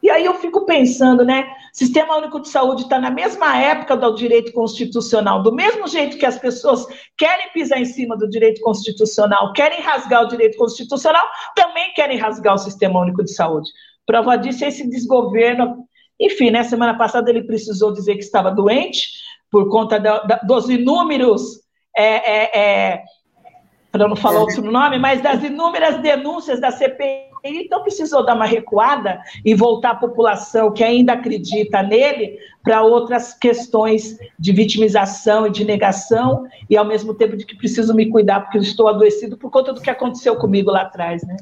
E aí eu fico pensando, né? Sistema Único de Saúde está na mesma época do direito constitucional, do mesmo jeito que as pessoas querem pisar em cima do direito constitucional, querem rasgar o direito constitucional, também querem rasgar o Sistema Único de Saúde. Prova disso é esse desgoverno. Enfim, né, semana passada ele precisou dizer que estava doente por conta da, da, dos inúmeros é, é, é, para não falar outro nome, mas das inúmeras denúncias da CPI, então precisou dar uma recuada e voltar a população que ainda acredita nele para outras questões de vitimização e de negação, e ao mesmo tempo de que preciso me cuidar porque eu estou adoecido por conta do que aconteceu comigo lá atrás, né?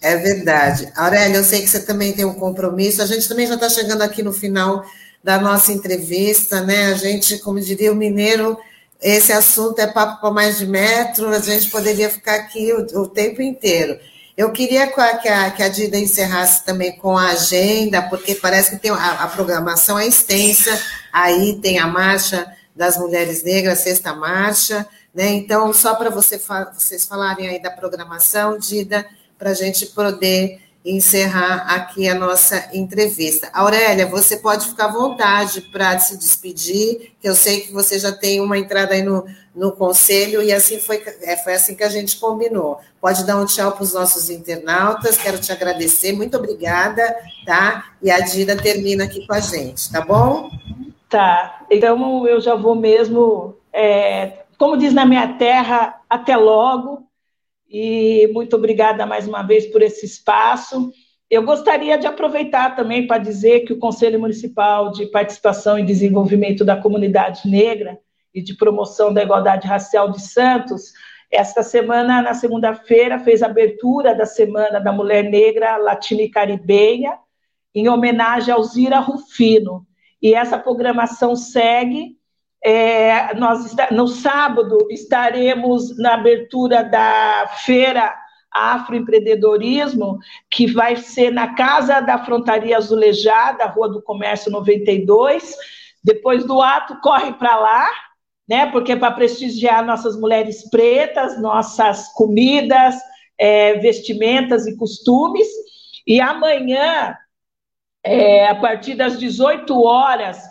É verdade. Aurélia, eu sei que você também tem um compromisso. A gente também já está chegando aqui no final da nossa entrevista, né? A gente, como diria o mineiro, esse assunto é papo para mais de metro, a gente poderia ficar aqui o, o tempo inteiro. Eu queria que a, que a Dida encerrasse também com a agenda, porque parece que tem a, a programação é extensa, aí tem a marcha das mulheres negras, sexta marcha, né? Então, só para você, vocês falarem aí da programação, Dida, para a gente poder encerrar aqui a nossa entrevista. Aurélia, você pode ficar à vontade para se despedir, que eu sei que você já tem uma entrada aí no, no conselho, e assim foi, é, foi assim que a gente combinou. Pode dar um tchau para os nossos internautas, quero te agradecer, muito obrigada, tá? E a Dida termina aqui com a gente, tá bom? Tá, então eu já vou mesmo, é, como diz na minha terra, até logo, e muito obrigada mais uma vez por esse espaço. Eu gostaria de aproveitar também para dizer que o Conselho Municipal de Participação e Desenvolvimento da Comunidade Negra e de Promoção da Igualdade Racial de Santos, esta semana, na segunda-feira, fez a abertura da Semana da Mulher Negra Latina e Caribenha, em homenagem a Alzira Rufino. E essa programação segue é, nós no sábado estaremos na abertura da feira Afroempreendedorismo, que vai ser na Casa da Frontaria Azulejada, Rua do Comércio 92. Depois do ato, corre para lá, né? Porque é para prestigiar nossas mulheres pretas, nossas comidas, é, vestimentas e costumes. E amanhã, é, a partir das 18 horas,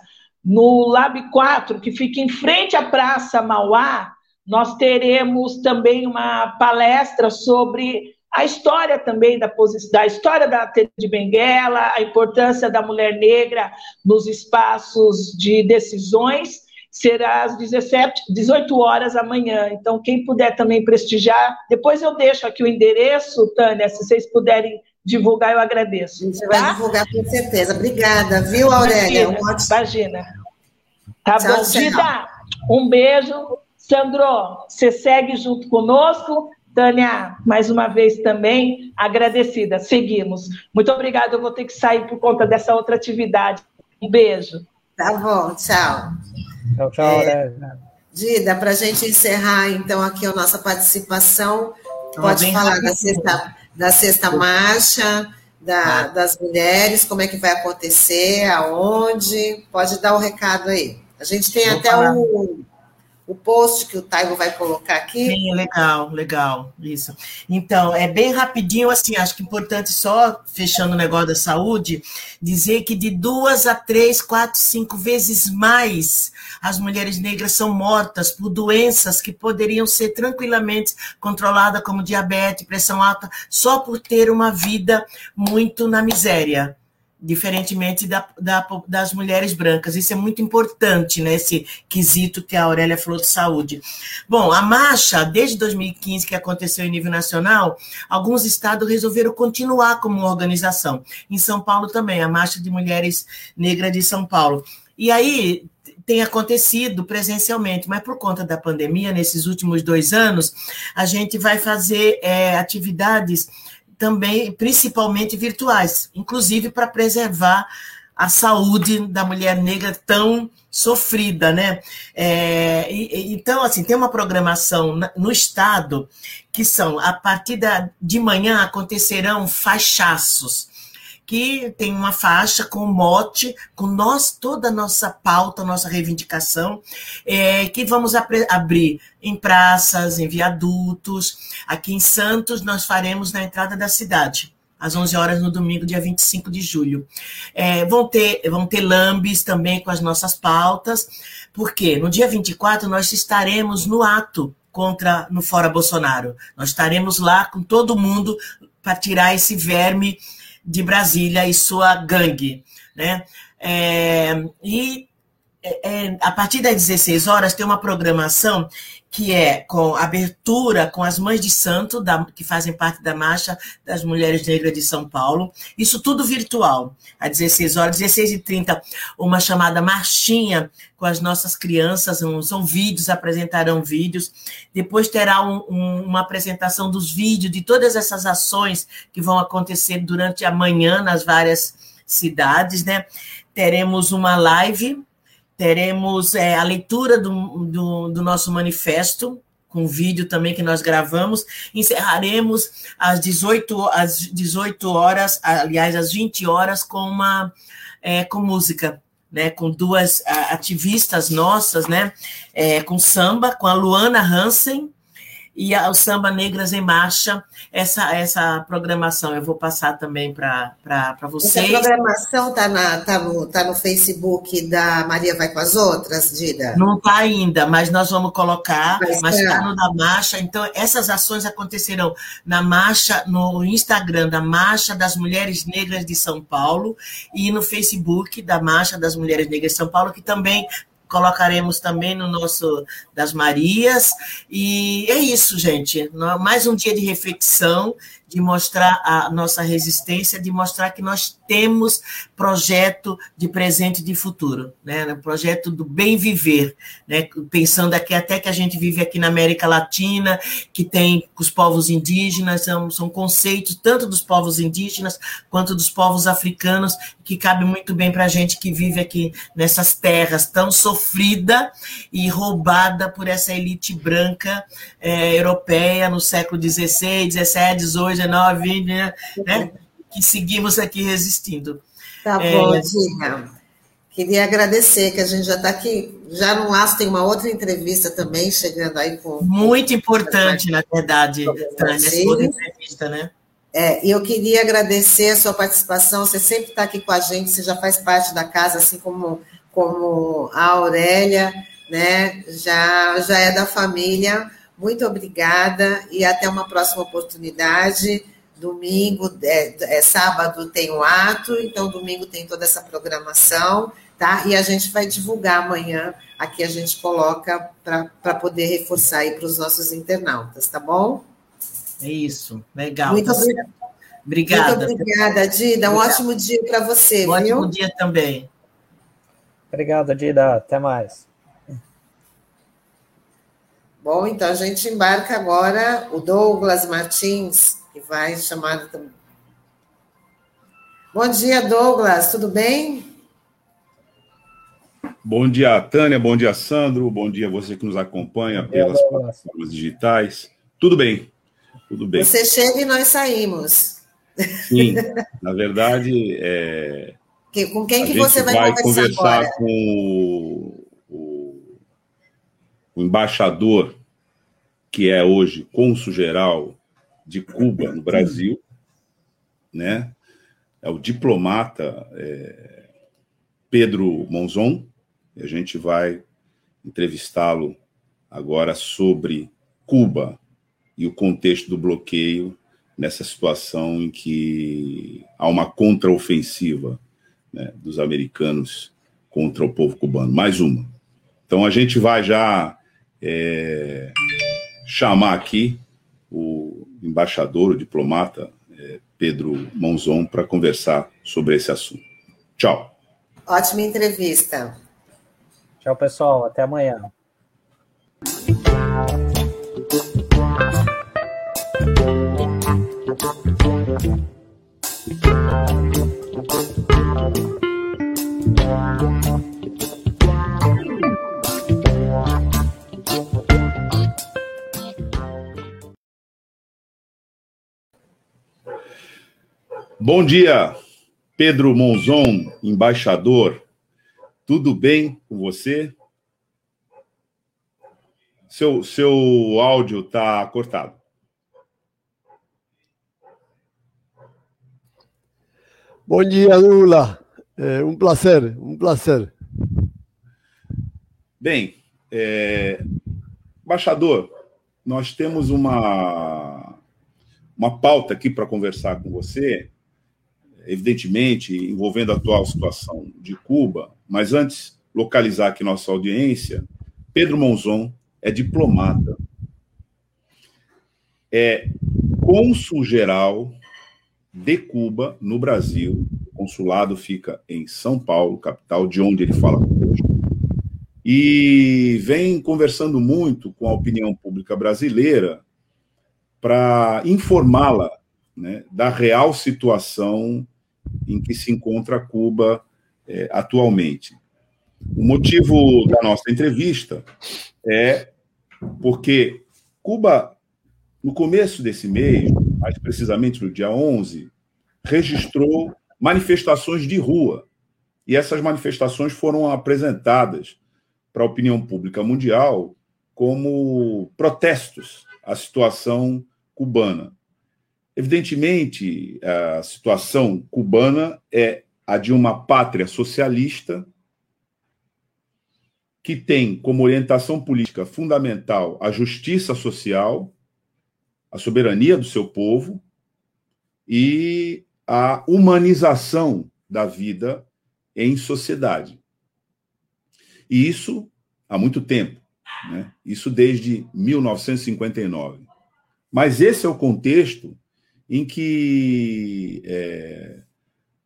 no Lab 4, que fica em frente à Praça Mauá, nós teremos também uma palestra sobre a história também da, da história da Tênis de Benguela, a importância da mulher negra nos espaços de decisões. Será às 17, 18 horas amanhã. Então, quem puder também prestigiar, depois eu deixo aqui o endereço, Tânia, se vocês puderem divulgar, eu agradeço. A gente tá? vai divulgar com certeza. Obrigada, viu, Aurélia? Imagina, um ótimo... imagina. Tá tchau, bom, Dida? Um beijo. Sandro, você segue junto conosco. Tânia, mais uma vez também agradecida. Seguimos. Muito obrigada. Eu vou ter que sair por conta dessa outra atividade. Um beijo. Tá bom, tchau. Tchau, tchau. É, Dida, para a gente encerrar, então, aqui a nossa participação, pode falar da sexta, da sexta marcha, da, ah. das mulheres, como é que vai acontecer, aonde? Pode dar o um recado aí. A gente tem Vou até o, o post que o Taigo vai colocar aqui. Sim, legal, legal, isso. Então, é bem rapidinho, assim, acho que é importante só, fechando o negócio da saúde, dizer que de duas a três, quatro, cinco vezes mais as mulheres negras são mortas por doenças que poderiam ser tranquilamente controladas, como diabetes, pressão alta, só por ter uma vida muito na miséria diferentemente da, da, das mulheres brancas. Isso é muito importante, né, esse quesito que a Aurélia falou de saúde. Bom, a marcha, desde 2015, que aconteceu em nível nacional, alguns estados resolveram continuar como organização. Em São Paulo também, a Marcha de Mulheres Negras de São Paulo. E aí tem acontecido presencialmente, mas por conta da pandemia, nesses últimos dois anos, a gente vai fazer é, atividades também, principalmente virtuais, inclusive para preservar a saúde da mulher negra tão sofrida, né? É, e, então, assim, tem uma programação no Estado que são, a partir da, de manhã acontecerão fachaços, que tem uma faixa com mote, com nós, toda a nossa pauta, nossa reivindicação, é, que vamos abrir em praças, em viadutos. Aqui em Santos, nós faremos na entrada da cidade às 11 horas no domingo, dia 25 de julho. É, vão, ter, vão ter lambes também com as nossas pautas, porque no dia 24 nós estaremos no ato contra no Fora Bolsonaro. Nós estaremos lá com todo mundo para tirar esse verme de Brasília e sua gangue. Né? É, e é, é a partir das 16 horas tem uma programação que é com abertura com as mães de santo, da, que fazem parte da Marcha das Mulheres Negras de São Paulo. Isso tudo virtual, às 16 horas, 16 e 30 uma chamada marchinha com as nossas crianças, são vídeos, apresentarão vídeos. Depois terá um, um, uma apresentação dos vídeos de todas essas ações que vão acontecer durante a manhã nas várias cidades, né? Teremos uma live teremos é, a leitura do, do, do, nosso manifesto, com vídeo também que nós gravamos. Encerraremos às 18, às 18 horas, aliás, às 20 horas, com uma é, com música. Né, com duas ativistas nossas, né, é, com samba, com a Luana Hansen, e o Samba Negras em Marcha, essa, essa programação. Eu vou passar também para vocês. Essa programação está tá no, tá no Facebook da Maria Vai com as Outras, Dida? Não está ainda, mas nós vamos colocar, mas está no da marcha. Então, essas ações acontecerão na marcha, no Instagram da Marcha das Mulheres Negras de São Paulo e no Facebook da Marcha das Mulheres Negras de São Paulo, que também colocaremos também no nosso das Marias. E é isso, gente. Mais um dia de reflexão, de mostrar a nossa resistência, de mostrar que nós temos projeto de presente e de futuro, né? O projeto do bem viver, né? Pensando aqui até que a gente vive aqui na América Latina, que tem os povos indígenas, são, são conceitos tanto dos povos indígenas quanto dos povos africanos que cabe muito bem para a gente que vive aqui nessas terras tão sofrida e roubada por essa elite branca é, europeia no século 16, 17, 18 19, na né? Tá que seguimos aqui resistindo. Tá é, bom, é, Diga. Queria agradecer que a gente já está aqui, já no laço tem uma outra entrevista também chegando aí com. Muito importante, na verdade, Tânia, toda entrevista, né? É, eu queria agradecer a sua participação, você sempre está aqui com a gente, você já faz parte da casa, assim como, como a Aurélia, né? Já, já é da família. Muito obrigada e até uma próxima oportunidade domingo, é, é, sábado tem o ato, então domingo tem toda essa programação, tá? E a gente vai divulgar amanhã, aqui a gente coloca para poder reforçar aí para os nossos internautas, tá bom? É isso, legal. Muito tá obrigada. Muito obrigada, Dida. Um Obrigado. ótimo dia para você. Um viu? ótimo dia também. Obrigado, Dida. Até mais. Bom, então a gente embarca agora o Douglas Martins que vai chamar também. Bom dia, Douglas, tudo bem? Bom dia, Tânia, bom dia, Sandro, bom dia a você que nos acompanha pelas plataformas digitais. Tudo bem, tudo bem. Você chega e nós saímos. Sim, (laughs) na verdade, é... que, com quem que você vai, vai conversar, conversar agora? com o embaixador que é hoje cônsul-geral de Cuba no Brasil, né? É o diplomata é, Pedro Monzon. E a gente vai entrevistá-lo agora sobre Cuba e o contexto do bloqueio nessa situação em que há uma contraofensiva né, dos americanos contra o povo cubano. Mais uma. Então a gente vai já é, chamar aqui o embaixador, o diplomata é, Pedro Monzon, para conversar sobre esse assunto. Tchau. Ótima entrevista. Tchau, pessoal. Até amanhã. Bom dia, Pedro Monzon, embaixador. Tudo bem com você? Seu, seu áudio está cortado. Bom dia, Lula. É um prazer, um prazer. Bem, é... embaixador, nós temos uma, uma pauta aqui para conversar com você evidentemente, envolvendo a atual situação de Cuba, mas antes, localizar aqui nossa audiência, Pedro Monzon é diplomata, é cônsul geral de Cuba no Brasil. O consulado fica em São Paulo, capital, de onde ele fala hoje. E vem conversando muito com a opinião pública brasileira para informá-la né, da real situação em que se encontra Cuba é, atualmente. O motivo da nossa entrevista é porque Cuba, no começo desse mês, mais precisamente no dia 11, registrou manifestações de rua. E essas manifestações foram apresentadas para a opinião pública mundial como protestos à situação cubana. Evidentemente, a situação cubana é a de uma pátria socialista que tem como orientação política fundamental a justiça social, a soberania do seu povo e a humanização da vida em sociedade. E isso há muito tempo, né? isso desde 1959. Mas esse é o contexto em que é,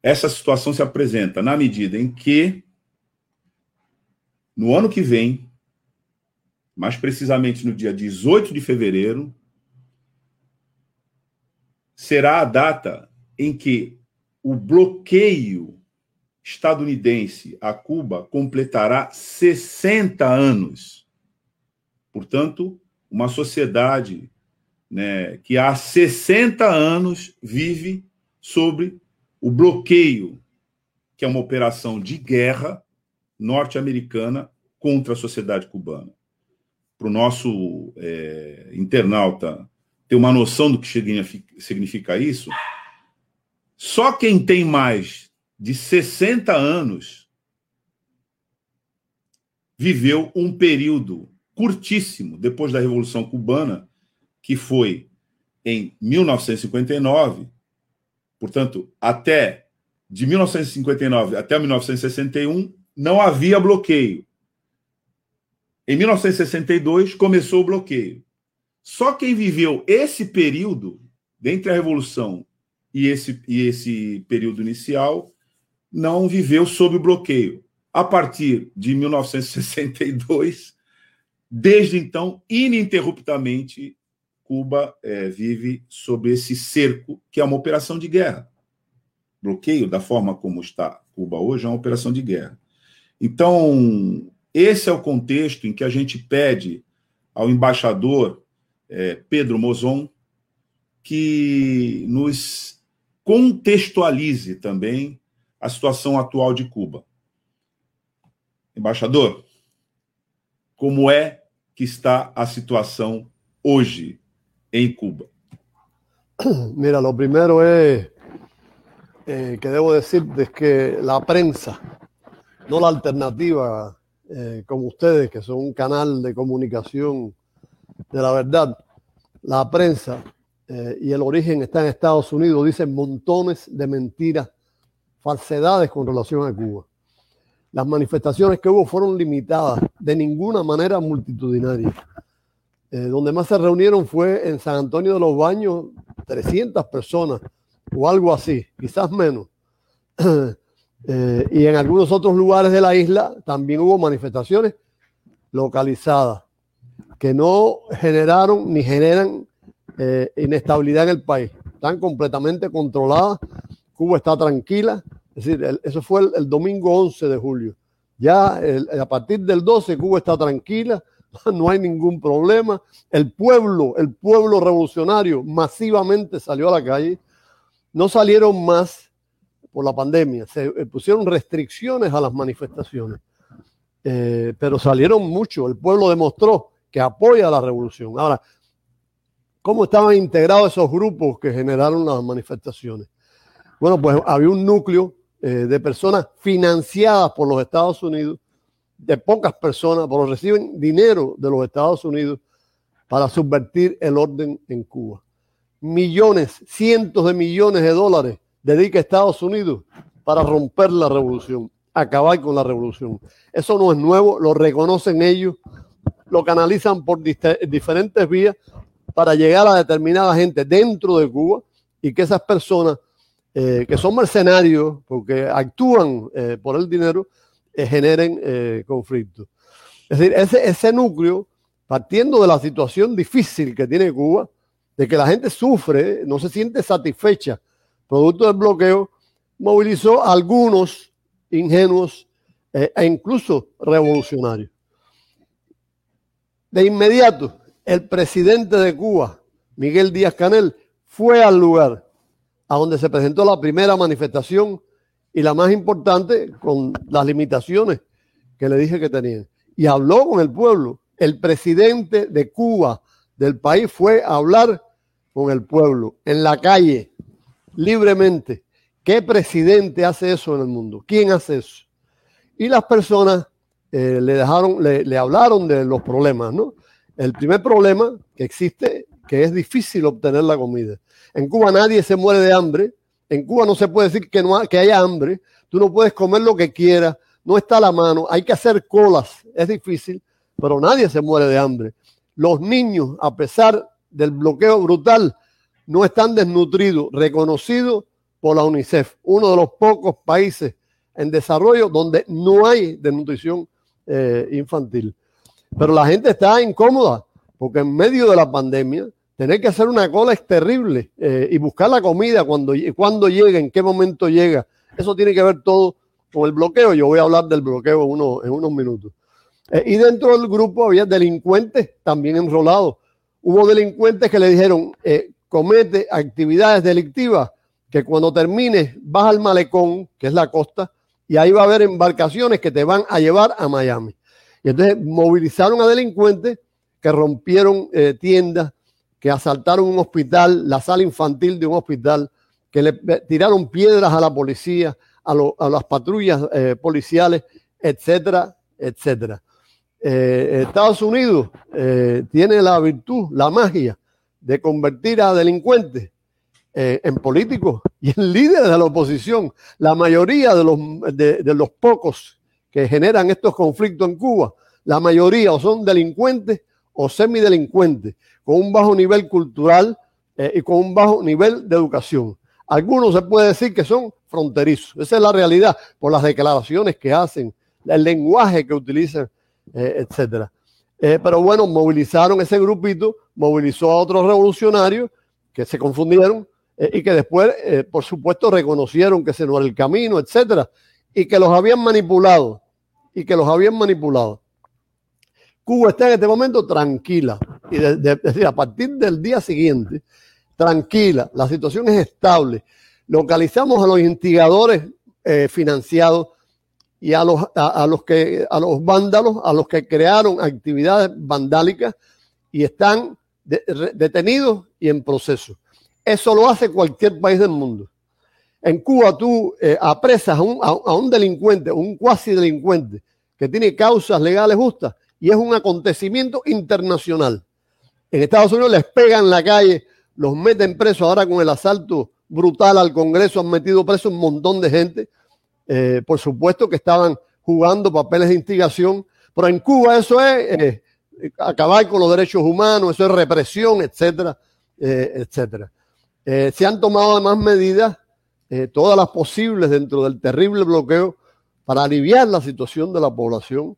essa situação se apresenta, na medida em que, no ano que vem, mais precisamente no dia 18 de fevereiro, será a data em que o bloqueio estadunidense a Cuba completará 60 anos. Portanto, uma sociedade né, que há 60 anos vive sobre o bloqueio, que é uma operação de guerra norte-americana contra a sociedade cubana. Para o nosso é, internauta ter uma noção do que significa isso, só quem tem mais de 60 anos viveu um período curtíssimo depois da Revolução Cubana, que foi em 1959, portanto, até de 1959 até 1961, não havia bloqueio. Em 1962 começou o bloqueio. Só quem viveu esse período, dentre a Revolução e esse, e esse período inicial, não viveu sob bloqueio. A partir de 1962, desde então, ininterruptamente, Cuba é, vive sob esse cerco, que é uma operação de guerra. Bloqueio, da forma como está Cuba hoje, é uma operação de guerra. Então, esse é o contexto em que a gente pede ao embaixador é, Pedro Mozon, que nos contextualize também a situação atual de Cuba. Embaixador, como é que está a situação hoje en Cuba? (clears throat) Mira, lo primero es eh, que debo decir que la prensa, no la alternativa, eh, como ustedes, que son un canal de comunicación de la verdad, la prensa eh, y el origen está en Estados Unidos, dicen montones de mentiras, falsedades con relación a Cuba. Las manifestaciones que hubo fueron limitadas, de ninguna manera multitudinarias. Eh, donde más se reunieron fue en San Antonio de los Baños, 300 personas o algo así, quizás menos. (clears throat) Eh, y en algunos otros lugares de la isla también hubo manifestaciones localizadas que no generaron ni generan eh, inestabilidad en el país. Están completamente controladas. Cuba está tranquila. Es decir, eso fue el, domingo 11 de julio. Ya a partir del 12 Cuba está tranquila, (laughs) no hay ningún problema. El pueblo, el pueblo revolucionario masivamente salió a la calle. No salieron más por la pandemia. Se eh, pusieron restricciones a las manifestaciones. Eh, pero salieron mucho. El pueblo demostró que apoya la revolución. Ahora, ¿cómo estaban integrados esos grupos que generaron las manifestaciones? Bueno, pues había un núcleo eh, de personas financiadas por los Estados Unidos, de pocas personas, pero reciben dinero de los Estados Unidos para subvertir el orden en Cuba. Millones, cientos de millones de dólares dedica Estados Unidos para romper la revolución, acabar con la revolución. Eso no es nuevo, lo reconocen ellos lo canalizan por diferentes vías para llegar a determinada gente dentro de Cuba y que esas personas eh, que son mercenarios porque actúan eh, por el dinero eh, generen conflictos. Es decir, ese, ese núcleo, partiendo de la situación difícil que tiene Cuba, de que la gente sufre, no se siente satisfecha producto del bloqueo, movilizó a algunos ingenuos e incluso revolucionarios. De inmediato, el presidente de Cuba, Miguel Díaz Canel, fue al lugar a donde se presentó la primera manifestación y la más importante con las limitaciones que le dije que tenían. Y habló con el pueblo. El presidente de Cuba, del país, fue a hablar con el pueblo en la calle, libremente. ¿Qué presidente hace eso en el mundo? ¿Quién hace eso? Y las personas eh, le dejaron, le, le hablaron de los problemas, ¿no? El primer problema que existe, que es difícil obtener la comida. En Cuba nadie se muere de hambre. En Cuba no se puede decir que, no, que haya hambre. Tú no puedes comer lo que quieras. No está a la mano. Hay que hacer colas. Es difícil, pero nadie se muere de hambre. Los niños, a pesar del bloqueo brutal, no están desnutridos, reconocidos por la UNICEF, uno de los pocos países en desarrollo donde no hay desnutrición eh, infantil. Pero la gente está incómoda porque en medio de la pandemia tener que hacer una cola es terrible eh, y buscar la comida cuando, cuando llega, en qué momento llega. Eso tiene que ver todo con el bloqueo. Yo voy a hablar del bloqueo en, unos minutos. Eh, y dentro del grupo había delincuentes también enrolados. Hubo delincuentes que le dijeron, eh, comete actividades delictivas, que cuando termines vas al malecón, que es la costa, y ahí va a haber embarcaciones que te van a llevar a Miami. Y entonces movilizaron a delincuentes que rompieron tiendas, que asaltaron un hospital, la sala infantil de un hospital, que le tiraron piedras a la policía, a, las patrullas eh, policiales, etcétera, etcétera. Eh, Estados Unidos tiene la virtud, la magia de convertir a delincuentes en políticos y en líderes de la oposición. La mayoría de los, de los pocos que generan estos conflictos en Cuba, la mayoría o son delincuentes o semidelincuentes, con un bajo nivel cultural eh, y con un bajo nivel de educación. Algunos se puede decir que son fronterizos. Esa es la realidad por las declaraciones que hacen, el lenguaje que utilizan, eh, etc. Eh, pero bueno, movilizaron ese grupito, movilizó a otros revolucionarios que se confundieron y que después, por supuesto, reconocieron que ese no era el camino, etcétera, y que los habían manipulado y que los habían manipulado. Cuba está en este momento tranquila. Y decir, a partir del día siguiente, tranquila, la situación es estable. Localizamos a los instigadores eh, financiados y a los, a, los que, a los vándalos, a los que crearon actividades vandálicas y están detenidos y en proceso. Eso lo hace cualquier país del mundo. En Cuba tú eh, apresas a un, a, un, delincuente, un cuasi delincuente, que tiene causas legales justas y es un acontecimiento internacional. En Estados Unidos les pegan la calle, los meten presos. Ahora con el asalto brutal al Congreso han metido preso un montón de gente. Eh, por supuesto que estaban jugando papeles de instigación, pero en Cuba eso es eh, acabar con los derechos humanos, eso es represión, etcétera, etcétera. se han tomado además medidas eh, todas las posibles dentro del terrible bloqueo para aliviar la situación de la población.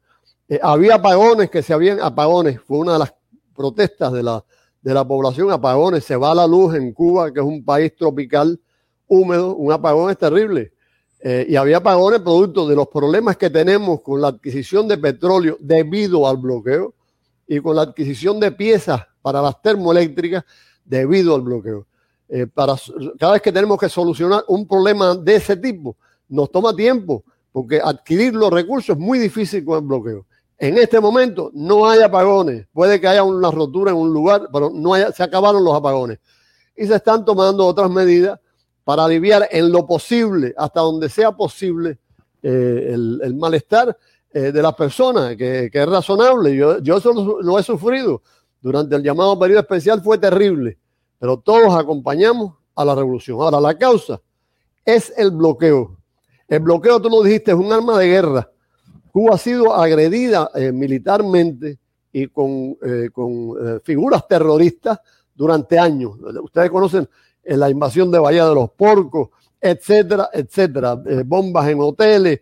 Eh, había apagones que se habían, apagones, fue una de las protestas de la, de la población, apagones, se va la luz en Cuba, que es un país tropical húmedo, un apagón es terrible. Eh, y había apagones producto de los problemas que tenemos con la adquisición de petróleo debido al bloqueo y con la adquisición de piezas para las termoeléctricas debido al bloqueo. Eh, cada vez que tenemos que solucionar un problema de ese tipo, nos toma tiempo, porque adquirir los recursos es muy difícil con el bloqueo. En este momento no hay apagones, puede que haya una rotura en un lugar, pero no haya, se acabaron los apagones. Y se están tomando otras medidas para aliviar en lo posible, hasta donde sea posible, eh, el, malestar eh, de las personas, que, es razonable. Yo, yo eso lo he sufrido durante el llamado periodo especial, fue terrible pero todos acompañamos a la revolución. Ahora, la causa es el bloqueo. El bloqueo, tú lo dijiste, es un arma de guerra. Cuba ha sido agredida eh, militarmente y con, con figuras terroristas durante años. Ustedes conocen la invasión de Bahía de los Porcos, etcétera, etcétera. bombas en hoteles,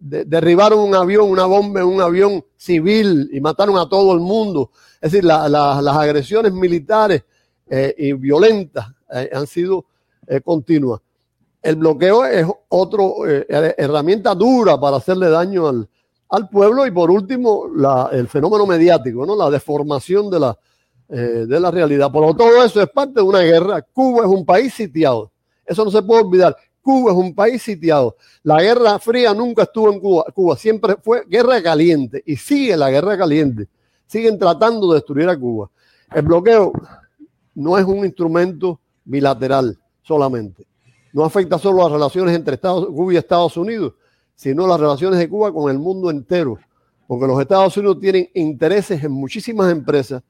derribaron un avión, una bomba en un avión civil y mataron a todo el mundo. Es decir, las agresiones militares y violentas han sido continuas. El bloqueo es otra herramienta dura para hacerle daño al, al pueblo y por último el fenómeno mediático, ¿no? la deformación de la, de la realidad. Por todo eso es parte de una guerra. Cuba es un país sitiado. Eso no se puede olvidar. Cuba es un país sitiado. La guerra fría nunca estuvo en Cuba. Cuba siempre fue guerra caliente y sigue la guerra caliente. Siguen tratando de destruir a Cuba. El bloqueo no es un instrumento bilateral solamente. No afecta solo las relaciones entre Estados, Cuba y Estados Unidos, sino las relaciones de Cuba con el mundo entero. Porque los Estados Unidos tienen intereses en muchísimas empresas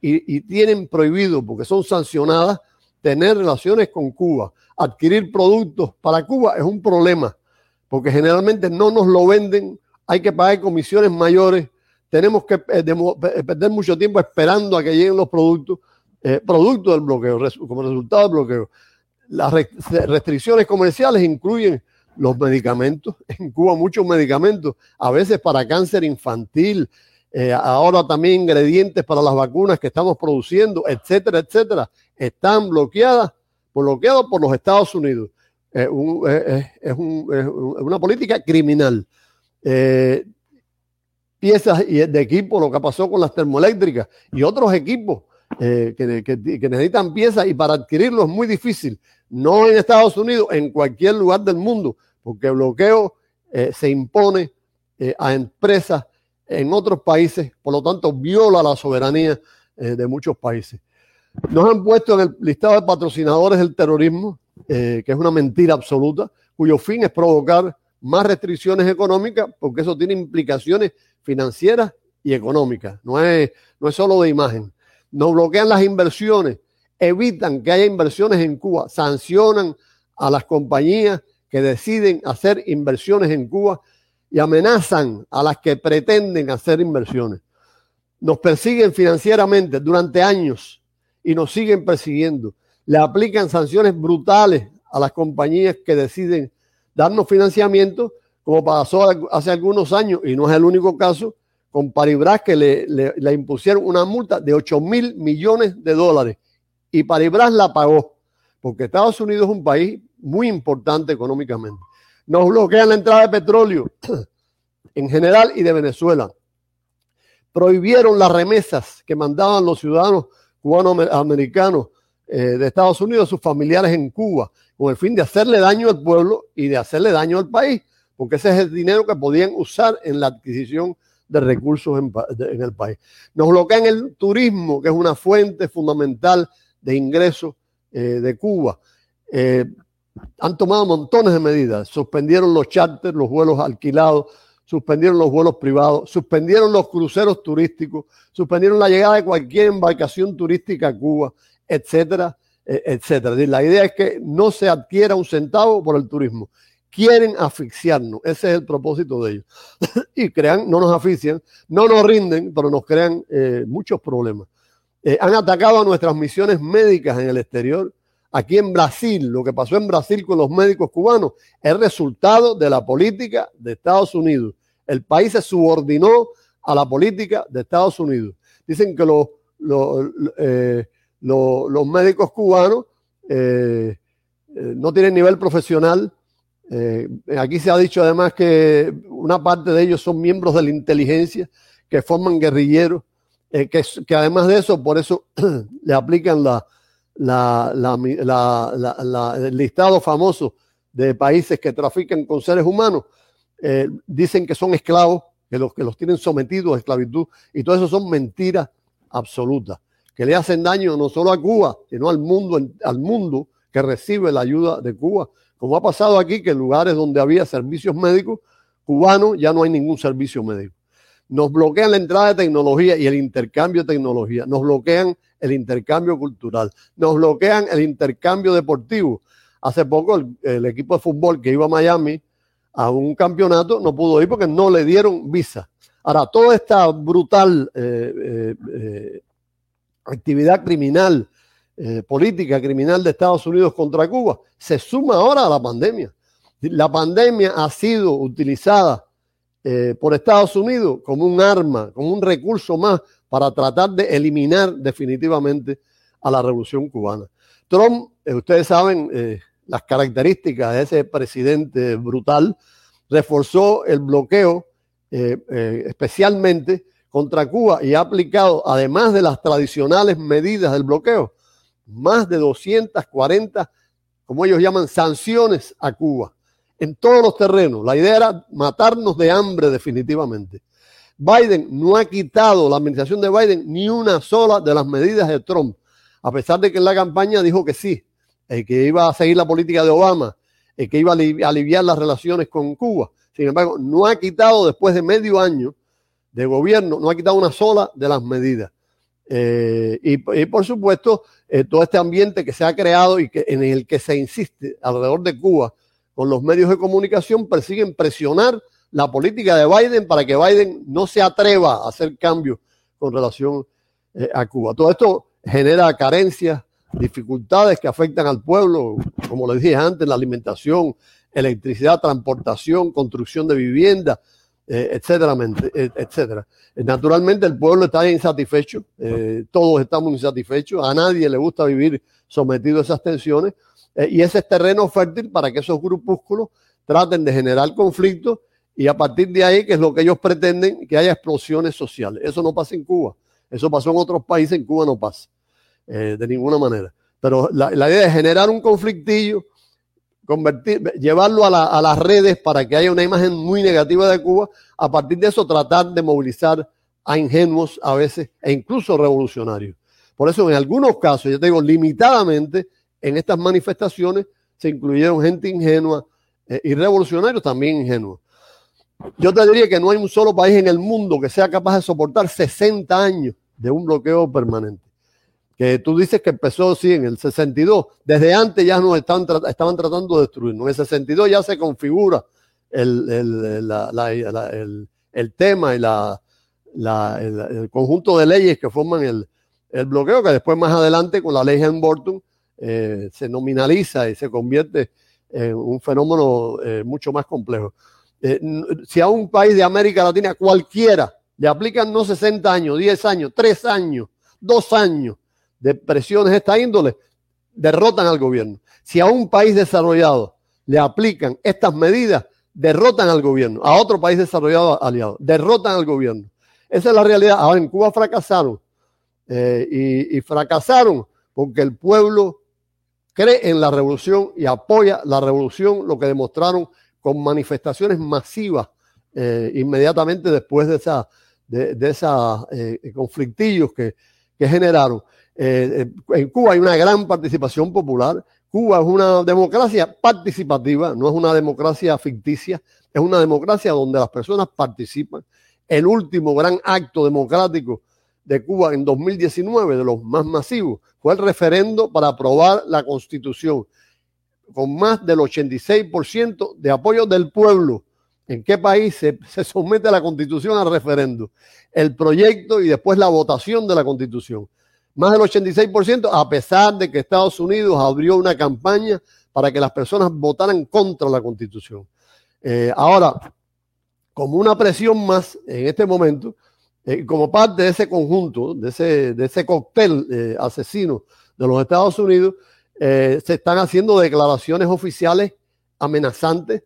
y, y tienen prohibido, porque son sancionadas, tener relaciones con Cuba adquirir productos para Cuba es un problema, porque generalmente no nos lo venden, hay que pagar comisiones mayores, tenemos que eh, eh, perder mucho tiempo esperando a que lleguen los productos, eh, producto del bloqueo, como resultado del bloqueo. Las restricciones comerciales incluyen los medicamentos, (laughs) en Cuba muchos medicamentos, a veces para cáncer infantil, ahora también ingredientes para las vacunas que estamos produciendo, etcétera, etcétera, están bloqueadas bloqueado por los Estados Unidos. es, una política criminal. Eh, piezas de equipo, lo que pasó con las termoeléctricas y otros equipos eh, que, necesitan piezas y para adquirirlo es muy difícil. No en Estados Unidos, en cualquier lugar del mundo, porque el bloqueo eh, se impone a empresas en otros países, por lo tanto viola la soberanía de muchos países. Nos han puesto en el listado de patrocinadores del terrorismo, eh, que es una mentira absoluta, cuyo fin es provocar más restricciones económicas, porque eso tiene implicaciones financieras y económicas, no es, no es solo de imagen. Nos bloquean las inversiones, evitan que haya inversiones en Cuba, sancionan a las compañías que deciden hacer inversiones en Cuba y amenazan a las que pretenden hacer inversiones. Nos persiguen financieramente durante años y nos siguen persiguiendo. Le aplican sanciones brutales a las compañías que deciden darnos financiamiento, como pasó hace algunos años, y no es el único caso, con Paribras que le, impusieron una multa de 8 mil millones de dólares. Y Paribras la pagó, porque Estados Unidos es un país muy importante económicamente. Nos bloquean la entrada de petróleo (clears throat) en general y de Venezuela. Prohibieron las remesas que mandaban los ciudadanos cubano-americanos eh, de Estados Unidos, sus familiares en Cuba, con el fin de hacerle daño al pueblo y de hacerle daño al país, porque ese es el dinero que podían usar en la adquisición de recursos en, el país. Nos bloquean el turismo, que es una fuente fundamental de ingresos eh, de Cuba. Eh, han tomado montones de medidas, suspendieron los charters, los vuelos alquilados, suspendieron los vuelos privados, suspendieron los cruceros turísticos, suspendieron la llegada de cualquier embarcación turística a Cuba, etcétera, e, etcétera. La idea es que no se adquiera un centavo por el turismo. Quieren asfixiarnos, ese es el propósito de ellos. (laughs) y crean, no nos asfixian, no nos rinden, pero nos crean eh, muchos problemas. Eh, han atacado a nuestras misiones médicas en el exterior. Aquí en Brasil, lo que pasó en Brasil con los médicos cubanos es resultado de la política de Estados Unidos el país se subordinó a la política de Estados Unidos. Dicen que los, eh, médicos cubanos eh, no tienen nivel profesional. aquí se ha dicho además que una parte de ellos son miembros de la inteligencia, que forman guerrilleros, que, además de eso, por eso (clears throat) le aplican la, el listado famoso de países que trafican con seres humanos eh, dicen que son esclavos, que los, que los tienen sometidos a esclavitud, y todo eso son mentiras absolutas, que le hacen daño no solo a Cuba, sino al mundo, al mundo que recibe la ayuda de Cuba. Como ha pasado aquí, que en lugares donde había servicios médicos cubanos ya no hay ningún servicio médico. Nos bloquean la entrada de tecnología y el intercambio de tecnología. Nos bloquean el intercambio cultural. Nos bloquean el intercambio deportivo. Hace poco el, equipo de fútbol que iba a Miami a un campeonato, no pudo ir porque no le dieron visa. Ahora, toda esta brutal eh, eh, actividad criminal, política criminal de Estados Unidos contra Cuba, se suma ahora a la pandemia. La pandemia ha sido utilizada por Estados Unidos como un arma, como un recurso más para tratar de eliminar definitivamente a la revolución cubana. Trump, ustedes saben las características de ese presidente brutal, reforzó el bloqueo eh, eh, especialmente contra Cuba y ha aplicado, además de las tradicionales medidas del bloqueo, más de 240, como ellos llaman, sanciones a Cuba en todos los terrenos. La idea era matarnos de hambre definitivamente. Biden no ha quitado, la administración de Biden, ni una sola de las medidas de Trump, a pesar de que en la campaña dijo que sí, eh, que iba a seguir la política de Obama, que iba a aliviar las relaciones con Cuba. Sin embargo, no ha quitado después de medio año de gobierno, no ha quitado una sola de las medidas. Eh, y, por supuesto, eh, todo este ambiente que se ha creado y que, en el que se insiste alrededor de Cuba con los medios de comunicación persiguen presionar la política de Biden para que Biden no se atreva a hacer cambios con relación eh, a Cuba. Todo esto genera carencias, dificultades que afectan al pueblo, como les dije antes, la alimentación, electricidad, transportación, construcción de vivienda, eh, etcétera, eh, etcétera. Eh, naturalmente el pueblo está insatisfecho, todos estamos insatisfechos, a nadie le gusta vivir sometido a esas tensiones y ese es terreno fértil para que esos grupúsculos traten de generar conflictos y a partir de ahí, que es lo que ellos pretenden, que haya explosiones sociales. Eso no pasa en Cuba, eso pasó en otros países, en Cuba no pasa, de ninguna manera. Pero la, idea es generar un conflictillo, convertir, llevarlo a, las redes para que haya una imagen muy negativa de Cuba, a partir de eso tratar de movilizar a ingenuos a veces e incluso revolucionarios. Por eso en algunos casos, yo te digo, limitadamente en estas manifestaciones se incluyeron gente ingenua eh, y revolucionarios también ingenuos. Yo te diría que no hay un solo país en el mundo que sea capaz de soportar 60 años de un bloqueo permanente que tú dices que empezó, sí, en el 62. Desde antes ya nos estaban, estaban tratando de destruirnos. En el 62 ya se configura el, el, tema y la, el, conjunto de leyes que forman el, bloqueo, que después más adelante con la ley Hamilton eh, se nominaliza y se convierte en un fenómeno eh, mucho más complejo. Eh, si a un país de América Latina cualquiera le aplican no 60 años, 10 años, 3 años, 2 años, de presiones de esta índole derrotan al gobierno. Si a un país desarrollado le aplican estas medidas, derrotan al gobierno. A otro país desarrollado aliado, derrotan al gobierno. Esa es la realidad. Ahora en Cuba fracasaron. Y, fracasaron porque el pueblo cree en la revolución y apoya la revolución, lo que demostraron con manifestaciones masivas eh, inmediatamente después de esa de, esos eh, conflictillos que, que generaron. Eh, en Cuba hay una gran participación popular. Cuba es una democracia participativa, no es una democracia ficticia, es una democracia donde las personas participan. El último gran acto democrático de Cuba en 2019, de los más masivos, fue el referendo para aprobar la constitución, con más del 86% de apoyo del pueblo. ¿En qué país se, (laughs) se somete la constitución al referendo? El proyecto y después la votación de la constitución más del 86%, a pesar de que Estados Unidos abrió una campaña para que las personas votaran contra la constitución. Eh, ahora, como una presión más en este momento, eh, como parte de ese conjunto, de ese, de ese cóctel eh, asesino de los Estados Unidos, se están haciendo declaraciones oficiales amenazantes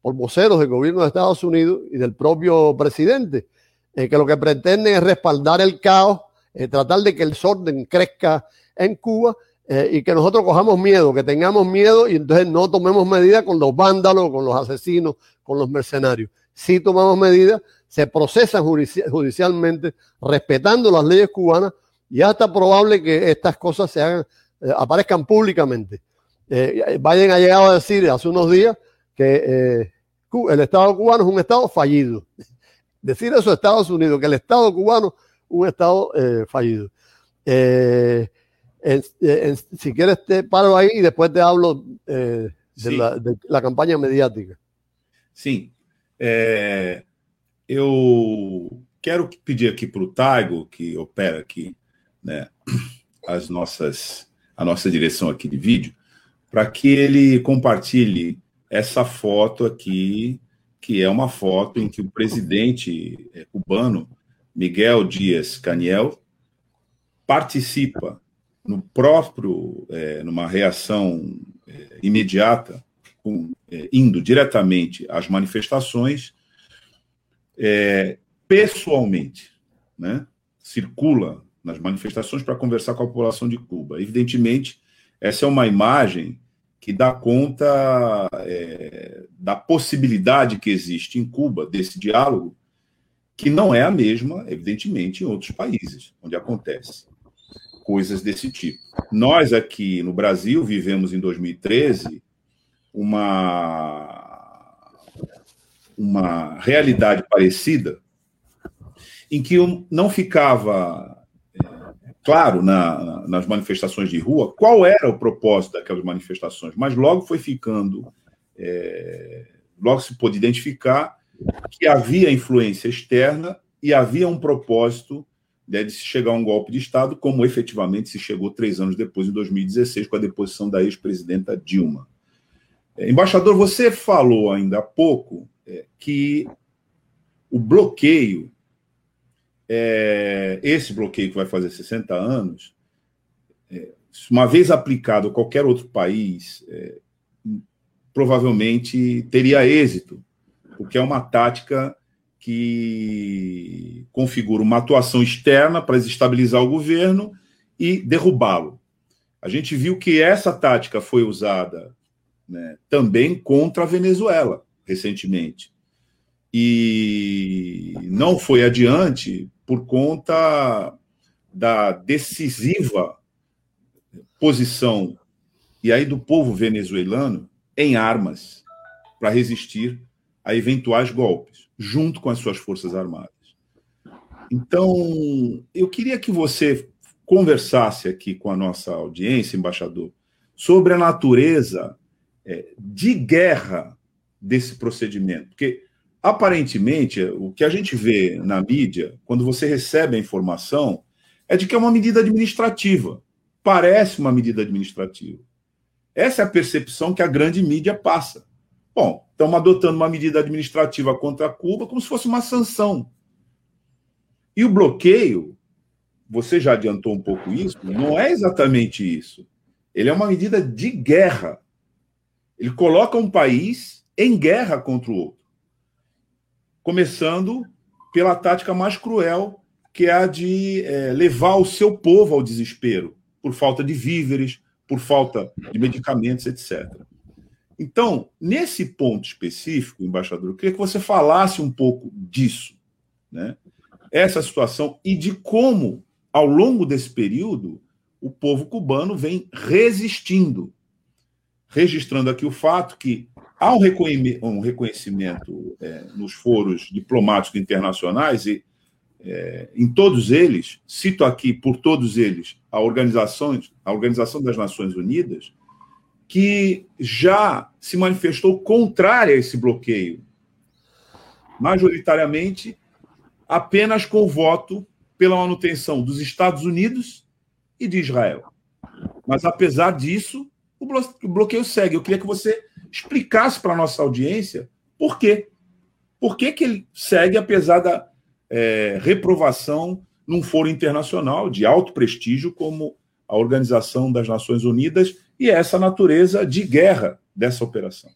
por voceros del gobierno de Estados Unidos y del propio presidente, que lo que pretenden es respaldar el caos eh, tratar de que el desorden crezca en Cuba eh, y que nosotros cojamos miedo, que tengamos miedo y entonces no tomemos medidas con los vándalos, con los asesinos, con los mercenarios. Si tomamos medidas, se procesan judicialmente respetando las leyes cubanas y hasta probable que estas cosas se hagan, eh, aparezcan públicamente. Biden ha llegado a decir hace unos días que el Estado cubano es un Estado fallido. (laughs) Decir eso a Estados Unidos, que el Estado cubano un Estado eh, fallido. Eh, si quieres te paro ahí y después te hablo eh, de, la, campaña mediática. Sí. Eu quero pedir aqui para o Taigo, que opera aqui né, as nossas, a nossa direção aqui de vídeo, para que ele compartilhe essa foto aqui, que é uma foto em que o presidente é, cubano, Miguel Dias Caniel, participa no próprio, é, numa reação é, imediata, é, indo diretamente às manifestações, é, pessoalmente, né? circula nas manifestações para conversar com a população de Cuba. Evidentemente, essa é uma imagem que dá conta é, da possibilidade que existe em Cuba desse diálogo, que não é a mesma, evidentemente, em outros países, onde acontece coisas desse tipo. Nós aqui no Brasil vivemos em 2013 uma, uma realidade parecida, em que não ficava é, claro na, nas manifestações de rua qual era o propósito daquelas manifestações, mas logo foi ficando, é, logo se pôde identificar que havia influência externa e havia um propósito né, de se chegar a um golpe de Estado, como efetivamente se chegou três anos depois, em 2016, com a deposição da ex-presidenta Dilma. É, embaixador, você falou ainda há pouco que o bloqueio, é, esse bloqueio que vai fazer 60 anos, é, uma vez aplicado a qualquer outro país, é, provavelmente teria êxito, porque é uma tática que configura uma atuação externa para desestabilizar o governo e derrubá-lo. A gente viu que essa tática foi usada né, também contra a Venezuela recentemente. E não foi adiante por conta da decisiva posição e aí do povo venezuelano em armas para resistir a eventuais golpes junto com as suas Forças Armadas. Então, eu queria que você conversasse aqui com a nossa audiência, embaixador, sobre a natureza é, de guerra desse procedimento. Porque, aparentemente, o que a gente vê na mídia, quando você recebe a informação, é de que é uma medida administrativa. Parece uma medida administrativa. Essa é a percepção que a grande mídia passa. Bom, estamos adotando uma medida administrativa contra Cuba como se fosse uma sanção. E o bloqueio, você já adiantou um pouco isso, não é exatamente isso. Ele é uma medida de guerra. Ele coloca um país em guerra contra o outro. Começando pela tática mais cruel, que é a de é, levar o seu povo ao desespero, por falta de víveres, por falta de medicamentos, etc. Então, nesse ponto específico, embaixador, eu queria que você falasse um pouco disso, né? essa situação e de como, ao longo desse período, o povo cubano vem resistindo. Registrando aqui o fato que há um reconhecimento é, nos foros diplomáticos internacionais, e é, em todos eles, cito aqui por todos eles a, organizações, a Organização das Nações Unidas, que já se manifestou contrária a esse bloqueio, majoritariamente apenas com o voto pela manutenção dos Estados Unidos e de Israel. Mas, apesar disso, o bloqueio segue. Eu queria que você explicasse para a nossa audiência por quê. Por que, que ele segue, apesar da é, reprovação num foro internacional de alto prestígio, como a Organização das Nações Unidas e essa natureza de guerra dessa operação.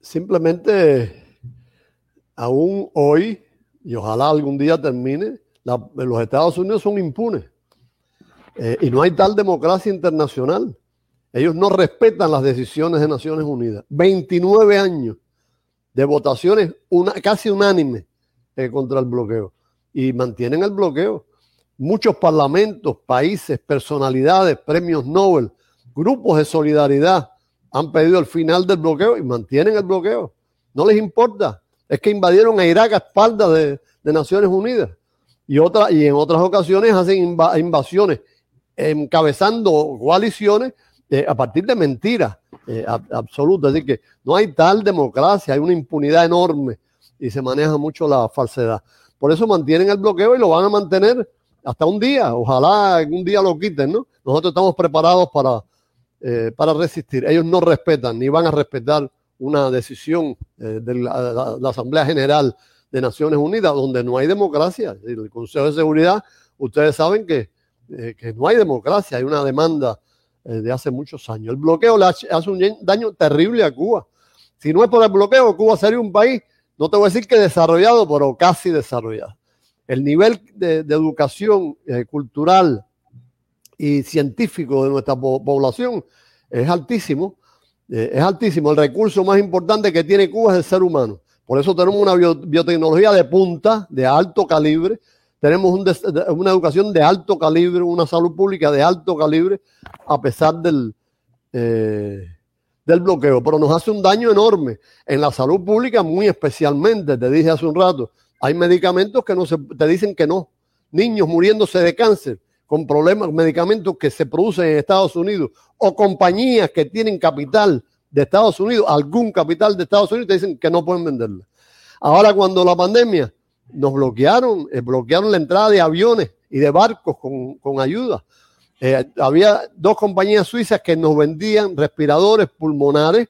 Simplemente, aún hoy, y ojalá algún día termine, los Estados Unidos son impunes. Eh, y no hay tal democracia internacional. Ellos no respetan las decisiones de Naciones Unidas. 29 años de votaciones una, casi unánimes eh, contra el bloqueo. Y mantienen el bloqueo. Muchos parlamentos, países, personalidades, premios Nobel, grupos de solidaridad han pedido el final del bloqueo y mantienen el bloqueo. No les importa. Es que invadieron a Irak a espaldas de, Naciones Unidas. Y, y en otras ocasiones hacen invasiones encabezando coaliciones eh, a partir de mentiras eh, absolutas. Así que no hay tal democracia, hay una impunidad enorme y se maneja mucho la falsedad. Por eso mantienen el bloqueo y lo van a mantener hasta un día. Ojalá un día lo quiten, ¿no? Nosotros estamos preparados para, eh, para resistir. Ellos no respetan ni van a respetar una decisión de la, Asamblea General de Naciones Unidas donde no hay democracia. El Consejo de Seguridad, ustedes saben que, que no hay democracia, hay una demanda eh, de hace muchos años. El bloqueo le hace un daño terrible a Cuba. Si no es por el bloqueo, Cuba sería un país, no te voy a decir que desarrollado, pero casi desarrollado. El nivel de, educación eh, cultural y científico de nuestra población es altísimo. Eh, es altísimo. El recurso más importante que tiene Cuba es el ser humano. Por eso tenemos una biotecnología de punta, de alto calibre, tenemos una educación de alto calibre, una salud pública de alto calibre, a pesar del, eh, del bloqueo. Pero nos hace un daño enorme en la salud pública, muy especialmente. Te dije hace un rato, hay medicamentos que no se, te dicen que no. Niños muriéndose de cáncer con problemas, medicamentos que se producen en Estados Unidos, o compañías que tienen capital de Estados Unidos, algún capital de Estados Unidos, te dicen que no pueden venderla. Ahora, cuando la pandemia nos bloquearon, eh, bloquearon la entrada de aviones y de barcos con, ayuda. Eh, había dos compañías suizas que nos vendían respiradores pulmonares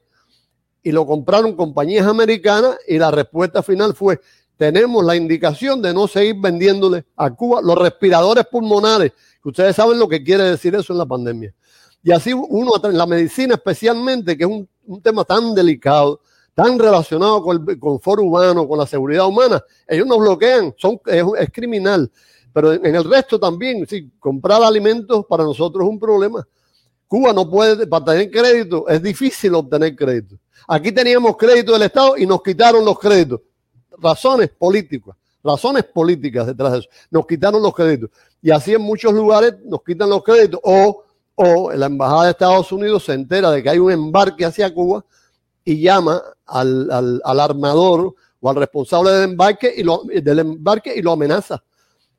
y lo compraron compañías americanas y la respuesta final fue, tenemos la indicación de no seguir vendiéndole a Cuba los respiradores pulmonares, ustedes saben lo que quiere decir eso en la pandemia. Y así uno, la medicina especialmente, que es un tema tan delicado, tan relacionado con el confort humano, con la seguridad humana, ellos nos bloquean, son, es, criminal. Pero en, el resto también, sí, comprar alimentos para nosotros es un problema. Cuba no puede, para tener crédito, es difícil obtener crédito. Aquí teníamos crédito del Estado y nos quitaron los créditos. Razones políticas, razones políticas detrás de eso. Nos quitaron los créditos. Y así en muchos lugares nos quitan los créditos. O, o la Embajada de Estados Unidos se entera de que hay un embarque hacia Cuba y llama al, armador o al responsable del embarque, y lo, del embarque y lo amenaza.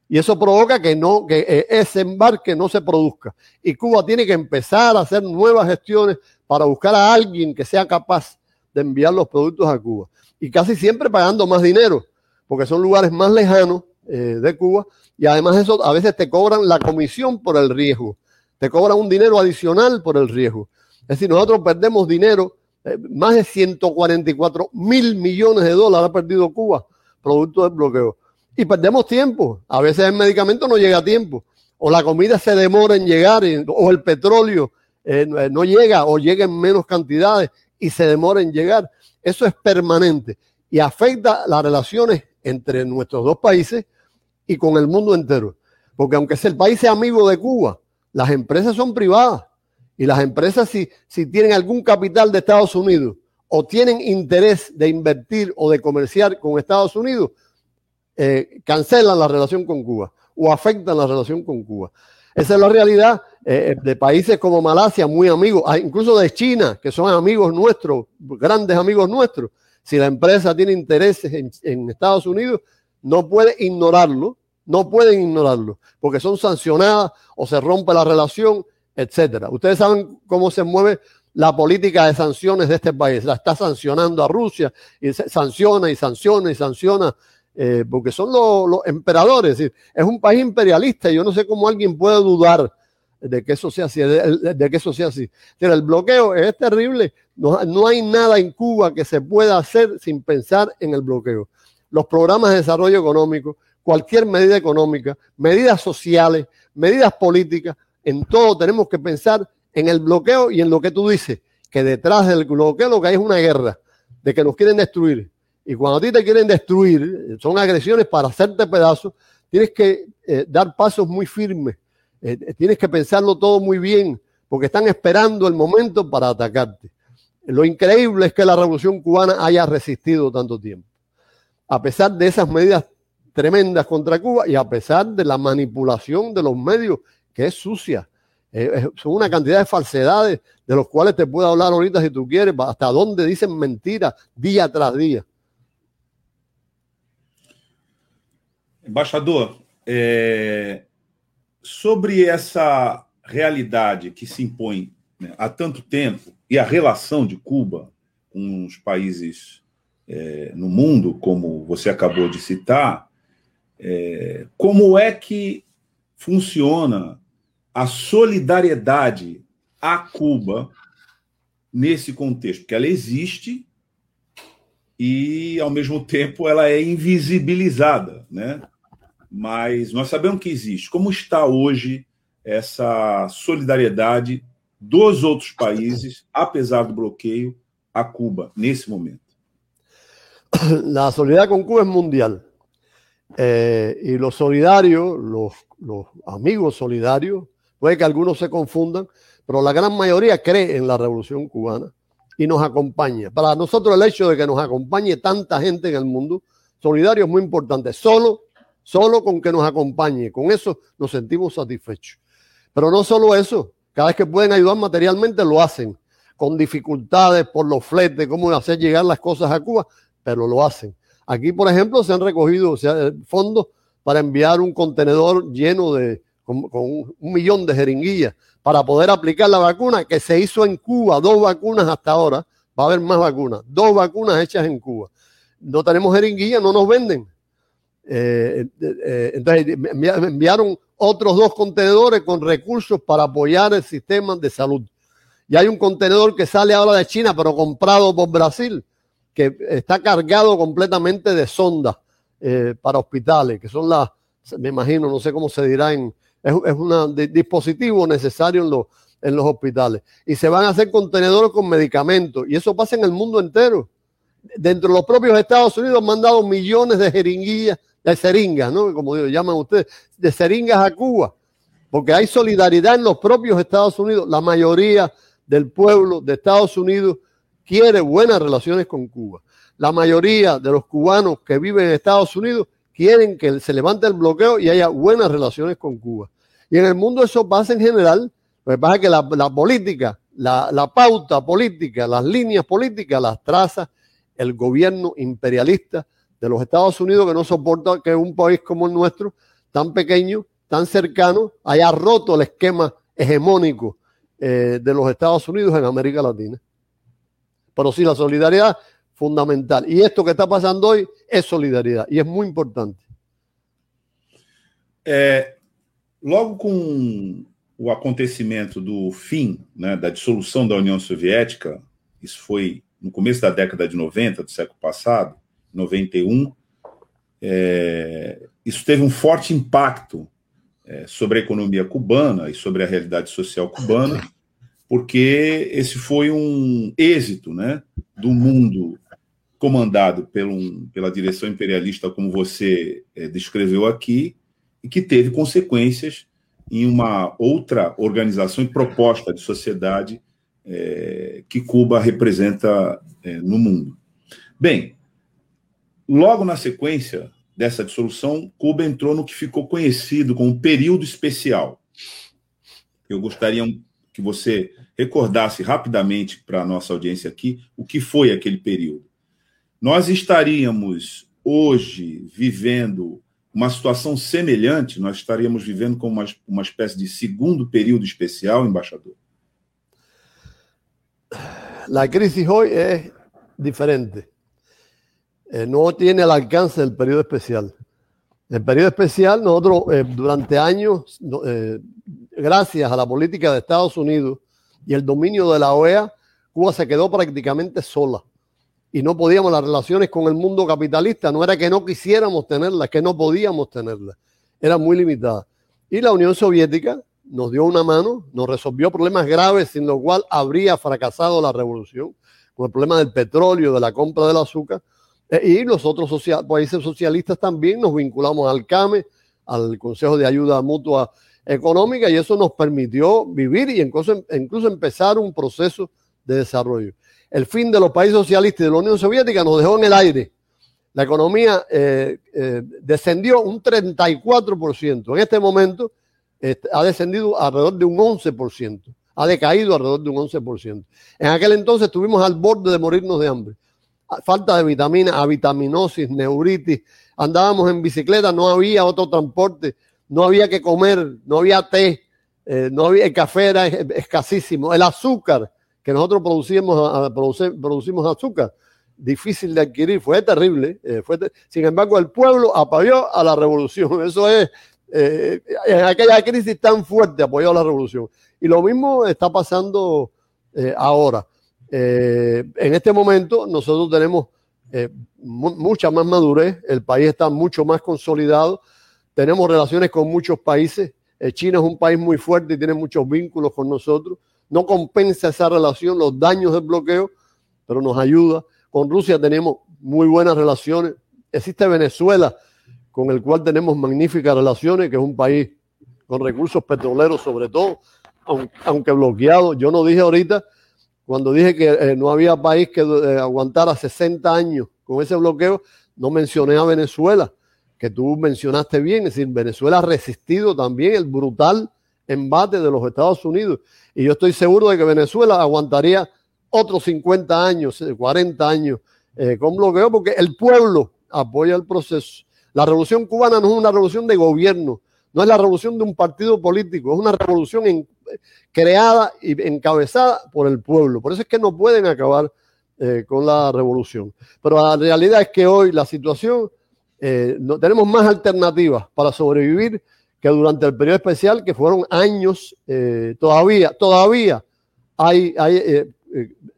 Y eso provoca que, no, que eh, ese embarque no se produzca. Y Cuba tiene que empezar a hacer nuevas gestiones para buscar a alguien que sea capaz de enviar los productos a Cuba. Y casi siempre pagando más dinero, porque son lugares más lejanos eh, de Cuba. Y además eso a veces te cobran la comisión por el riesgo. Te cobran un dinero adicional por el riesgo. Es decir, nosotros perdemos dinero eh, más de 144 mil millones de dólares ha perdido Cuba producto del bloqueo. Y perdemos tiempo. A veces el medicamento no llega a tiempo. O la comida se demora en llegar, o el petróleo eh, eh, no llega, o llega en menos cantidades y se demora en llegar. Eso es permanente y afecta las relaciones entre nuestros dos países y con el mundo entero. Porque aunque el país sea amigo de Cuba, las empresas son privadas y las empresas, si, si tienen algún capital de Estados Unidos o tienen interés de invertir o de comerciar con Estados Unidos, eh, cancelan la relación con Cuba o afectan la relación con Cuba. Esa es la realidad eh, de países como Malasia, muy amigos, ah, incluso de China, que son amigos nuestros, grandes amigos nuestros. Si la empresa tiene intereses en, en Estados Unidos, no puede ignorarlo, no pueden ignorarlo, porque son sancionadas o se rompe la relación etcétera. Ustedes saben cómo se mueve la política de sanciones de este país. La está sancionando a Rusia y sanciona y sanciona y sanciona eh, porque son los, emperadores. Es, un país imperialista y yo no sé cómo alguien puede dudar de que eso sea así. De, que eso sea así. el bloqueo es terrible. No, no hay nada en Cuba que se pueda hacer sin pensar en el bloqueo. Los programas de desarrollo económico, cualquier medida económica, medidas sociales, medidas políticas, en todo tenemos que pensar en el bloqueo y en lo que tú dices, que detrás del bloqueo lo que hay es una guerra, de que nos quieren destruir. Y cuando a ti te quieren destruir, son agresiones para hacerte pedazos, tienes que eh, dar pasos muy firmes, eh, eh, tienes que pensarlo todo muy bien, porque están esperando el momento para atacarte. Lo increíble es que la revolución cubana haya resistido tanto tiempo, a pesar de esas medidas tremendas contra Cuba y a pesar de la manipulación de los medios que es sucia. Eh, son una cantidad de falsedades de los cuales te puedo hablar ahorita si tú quieres, hasta dónde dicen mentiras día tras día. Embaixador, é, sobre essa realidade que se impõe né, há tanto tempo e a relação de Cuba com os países é, no mundo, como você acabou de citar, é, como é que funciona a solidariedade a Cuba nesse contexto? Porque ela existe e, ao mesmo tempo, ela é invisibilizada, né? Mas nós sabemos que existe. Como está hoje essa solidariedade dos outros países, apesar do bloqueio, a Cuba nesse momento? La solidaridad con Cuba es mundial. Eh, y los solidarios, los, los, amigos solidarios, puede que algunos se confundan, pero la gran mayoría cree en la revolución cubana y nos acompaña. Para nosotros el hecho de que nos acompañe tanta gente en el mundo, solidario es muy importante. Solo, solo con que nos acompañe, con eso nos sentimos satisfechos. Pero no solo eso, cada vez que pueden ayudar materialmente lo hacen, con dificultades por los fletes, cómo hacer llegar las cosas a Cuba, pero lo hacen. Aquí, por ejemplo, se han recogido fondos para enviar un contenedor lleno de, con, un millón de jeringuillas para poder aplicar la vacuna que se hizo en Cuba, dos vacunas hasta ahora, va a haber más vacunas, dos vacunas hechas en Cuba. No tenemos jeringuillas, no nos venden. Eh, eh, eh, entonces enviaron otros dos contenedores con recursos para apoyar el sistema de salud. Y hay un contenedor que sale ahora de China, pero comprado por Brasil, que está cargado completamente de sondas para hospitales, que son las, me imagino, no sé cómo se dirá en, es, un dispositivo necesario en los, en los hospitales. Y se van a hacer contenedores con medicamentos. Y eso pasa en el mundo entero. Dentro de los propios Estados Unidos han mandado millones de jeringuillas de seringas, ¿no? Como llaman ustedes, de seringas a Cuba, porque hay solidaridad en los propios Estados Unidos. La mayoría del pueblo de Estados Unidos quiere buenas relaciones con Cuba. La mayoría de los cubanos que viven en Estados Unidos quieren que se levante el bloqueo y haya buenas relaciones con Cuba. Y en el mundo eso pasa en general. Lo que pasa es que la, política, la, la pauta política, las líneas políticas las traza el gobierno imperialista de los Estados Unidos que no soporta que un país como el nuestro, tan pequeño, tan cercano, haya roto el esquema hegemónico eh, de los Estados Unidos en América Latina. Pero sí, la solidaridad fundamental. Y esto que está pasando hoy es solidaridad y es muy importante. É, logo com o acontecimento do fim, né, da dissolução da União Soviética, isso foi no começo da década de 90 do século passado, 91, é, isso teve um forte impacto é, sobre a economia cubana e sobre a realidade social cubana, porque esse foi um êxito né, do mundo comandado pelo, pela direção imperialista, como você é, descreveu aqui, e que teve consequências em uma outra organização e proposta de sociedade é, que Cuba representa é, no mundo. Bem, Logo na sequência dessa dissolução, Cuba entrou no que ficou conhecido como período especial. Eu gostaria que você recordasse rapidamente para a nossa audiência aqui o que foi aquele período. Nós estaríamos hoje vivendo uma situação semelhante, nós estaríamos vivendo como uma, uma espécie de segundo período especial, embaixador? A crise hoje é diferente. No tiene el alcance del periodo especial. El periodo especial, nosotros eh, durante años, eh, gracias a la política de Estados Unidos y el dominio de la OEA, Cuba se quedó prácticamente sola y no podíamos las relaciones con el mundo capitalista. No era que no quisiéramos tenerlas, que no podíamos tenerlas. Era muy limitada. Y la Unión Soviética nos dio una mano, nos resolvió problemas graves sin lo cual habría fracasado la revolución, con el problema del petróleo, de la compra del azúcar eh, y los otros países socialistas también nos vinculamos al CAME, al Consejo de Ayuda Mutua Económica, y eso nos permitió vivir y incluso, incluso empezar un proceso de desarrollo. El fin de los países socialistas y de la Unión Soviética nos dejó en el aire. La economía eh, eh, descendió un 34%. En este momento ha descendido alrededor de un 11%. Ha decaído alrededor de un 11%. En aquel entonces estuvimos al borde de morirnos de hambre falta de vitamina, avitaminosis, neuritis. Andábamos en bicicleta, no había otro transporte, no había que comer, no había té. eh, no había, el café era escasísimo, el azúcar, que nosotros producimos, producimos azúcar, difícil de adquirir, fue terrible. Eh, fue sin embargo, el pueblo apoyó a la revolución. (laughs) Eso es, eh, en aquella crisis tan fuerte apoyó a la revolución. Y lo mismo está pasando ahora. en este momento nosotros tenemos mucha más madurez, el país está mucho más consolidado, tenemos relaciones con muchos países eh, China es un país muy fuerte y tiene muchos vínculos con nosotros. No compensa esa relación los daños del bloqueo, pero nos ayuda. Con Rusia tenemos muy buenas relaciones. Existe Venezuela, con el cual tenemos magníficas relaciones, que es un país con recursos petroleros sobre todo, aunque bloqueado. Yo no dije ahorita, cuando dije que eh, no había país que eh, aguantara 60 años con ese bloqueo, no mencioné a Venezuela que tú mencionaste bien, es decir, Venezuela ha resistido también el brutal embate de los Estados Unidos. Y yo estoy seguro de que Venezuela aguantaría otros 50 años, 40 eh, años eh, con bloqueo, porque el pueblo apoya el proceso. La revolución cubana no es una revolución de gobierno, no es la revolución de un partido político, es una revolución creada y encabezada por el pueblo. Por eso es que no pueden acabar eh, con la revolución. Pero la realidad es que hoy la situación eh, no, tenemos más alternativas para sobrevivir que durante el periodo especial, que fueron años, eh, todavía, todavía hay, hay eh,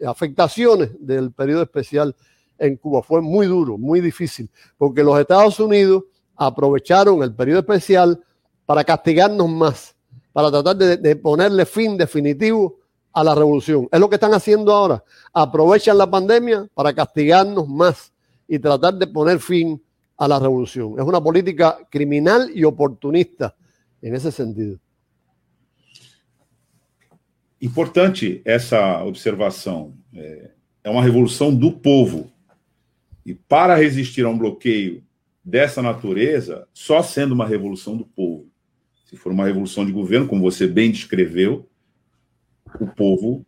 afectaciones del periodo especial en Cuba. Fue muy duro, muy difícil, porque los Estados Unidos aprovecharon el periodo especial para castigarnos más, para tratar de, de ponerle fin definitivo a la revolución. Es lo que están haciendo ahora. Aprovechan la pandemia para castigarnos más y tratar de poner fin a la revolución. Es una política criminal y oportunista en ese sentido. Importante essa observação. É, é uma revolução do povo. E para resistir a um bloqueio dessa natureza, só sendo uma revolução do povo. Se for uma revolução de governo, como você bem descreveu, o povo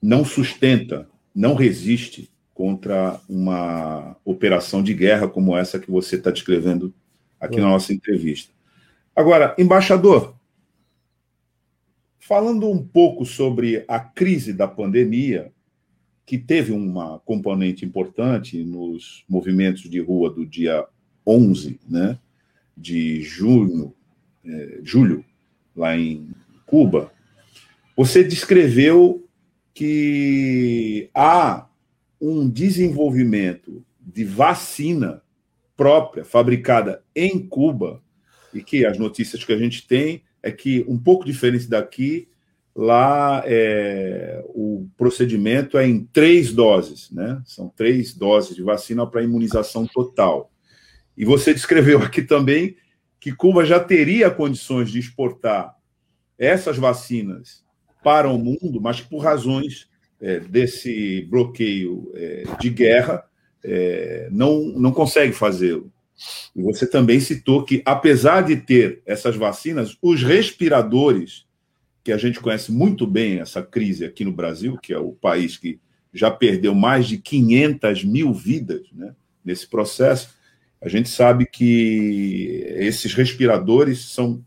não sustenta, não resiste contra uma operação de guerra como essa que você está descrevendo aqui na nossa entrevista. Agora, embaixador, falando um pouco sobre a crise da pandemia, que teve uma componente importante nos movimentos de rua do dia 11 né, de junho, é, julho, lá em Cuba, você descreveu que há um desenvolvimento de vacina própria, fabricada em Cuba, e que as notícias que a gente tem é que, um pouco diferente daqui, lá é, o procedimento é em três doses, né? São três doses de vacina para imunização total. E você descreveu aqui também que Cuba já teria condições de exportar essas vacinas para o mundo, mas por razões é, desse bloqueio é, de guerra é, não, não consegue fazê-lo. E você também citou que, apesar de ter essas vacinas, os respiradores, que a gente conhece muito bem essa crise aqui no Brasil, que é o país que já perdeu mais de 500 mil vidas né, nesse processo, a gente sabe que esses respiradores são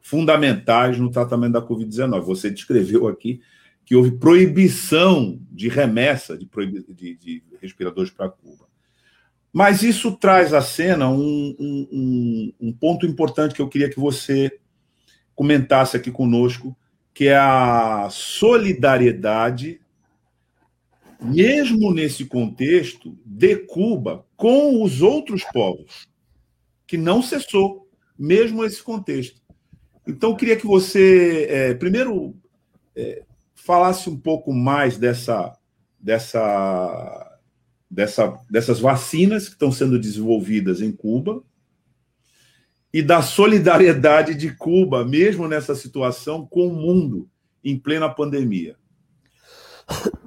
fundamentais no tratamento da Covid-19. Você descreveu aqui que houve proibição de remessa de, de, de respiradores para Cuba. Mas isso traz à cena um, um, um, ponto importante que eu queria que você comentasse aqui conosco, que é a solidariedade, mesmo nesse contexto, de Cuba com os outros povos, que não cessou, mesmo nesse contexto. Então, eu queria que você, é, primeiro, é, falasse um pouco mais dessa, dessa, dessa, dessas vacinas que estão sendo desenvolvidas em Cuba e da solidariedade de Cuba, mesmo nessa situação, com o mundo em plena pandemia.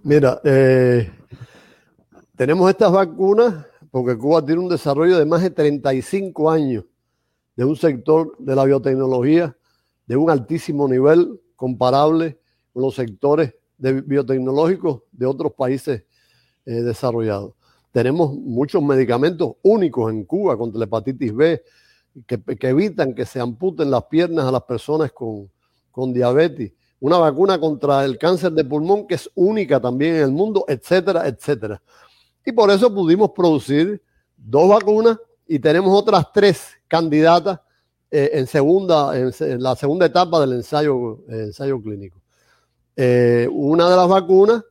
Mira, eh, tenemos estas vacunas porque Cuba tiene un desarrollo de más de 35 años de un sector de la biotecnología de un altísimo nivel comparable los sectores de biotecnológicos de otros países eh, desarrollados. Tenemos muchos medicamentos únicos en Cuba contra la hepatitis B que, evitan que se amputen las piernas a las personas con, con diabetes, una vacuna contra el cáncer de pulmón que es única también en el mundo, etcétera, etcétera. Y por eso pudimos producir dos vacunas y tenemos otras tres candidatas eh, en, segunda, en, la segunda etapa del ensayo, ensayo clínico. Eh, una de las vacunas,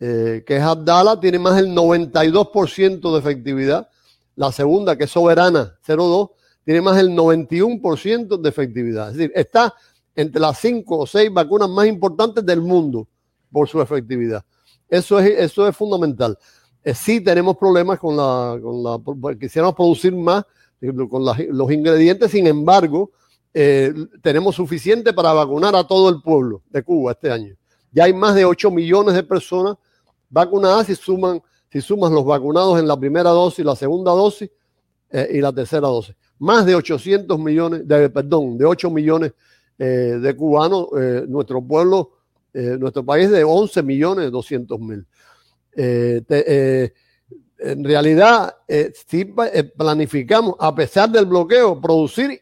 eh, que es Abdala, tiene más del 92% de efectividad. La segunda, que es Soberana 02, tiene más del 91% de efectividad. Es decir, está entre las cinco o seis vacunas más importantes del mundo por su efectividad. Eso es, eso es fundamental. sí tenemos problemas con la, con la quisiéramos producir más con los ingredientes, sin embargo, eh, tenemos suficiente para vacunar a todo el pueblo de Cuba este año. Ya hay más de 8 millones de personas vacunadas si suman si sumas los vacunados en la primera dosis, la segunda dosis eh, y la tercera dosis. Más de 800 millones, de, perdón, de 8 millones eh, de cubanos, nuestro pueblo, nuestro país de 11 millones 200 mil en realidad eh, si eh, planificamos, a pesar del bloqueo, producir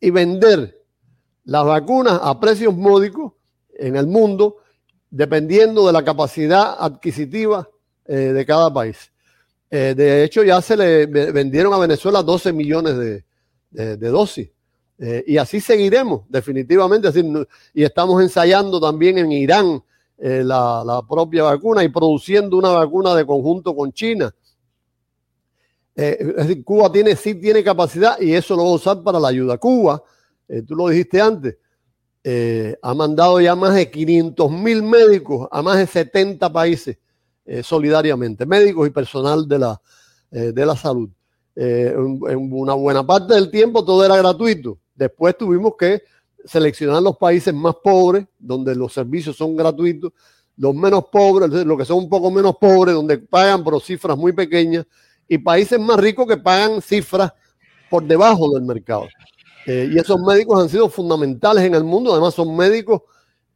y vender las vacunas a precios módicos en el mundo, dependiendo de la capacidad adquisitiva eh, de cada país. de hecho, ya se le vendieron a Venezuela 12 millones de, dosis. y así seguiremos, definitivamente. y estamos ensayando también en Irán eh, la, propia vacuna y produciendo una vacuna de conjunto con China. Eh, es decir, Cuba tiene, sí tiene capacidad y eso lo va a usar para la ayuda. Cuba, eh, tú lo dijiste antes, ha mandado ya más de 500 mil médicos a más de 70 países solidariamente, médicos y personal de la, de la salud. En, en una buena parte del tiempo todo era gratuito. Después tuvimos que seleccionar los países más pobres, donde los servicios son gratuitos, los menos pobres, los que son un poco menos pobres, donde pagan por cifras muy pequeñas, y países más ricos que pagan cifras por debajo del mercado. Eh, y esos médicos han sido fundamentales en el mundo, además son médicos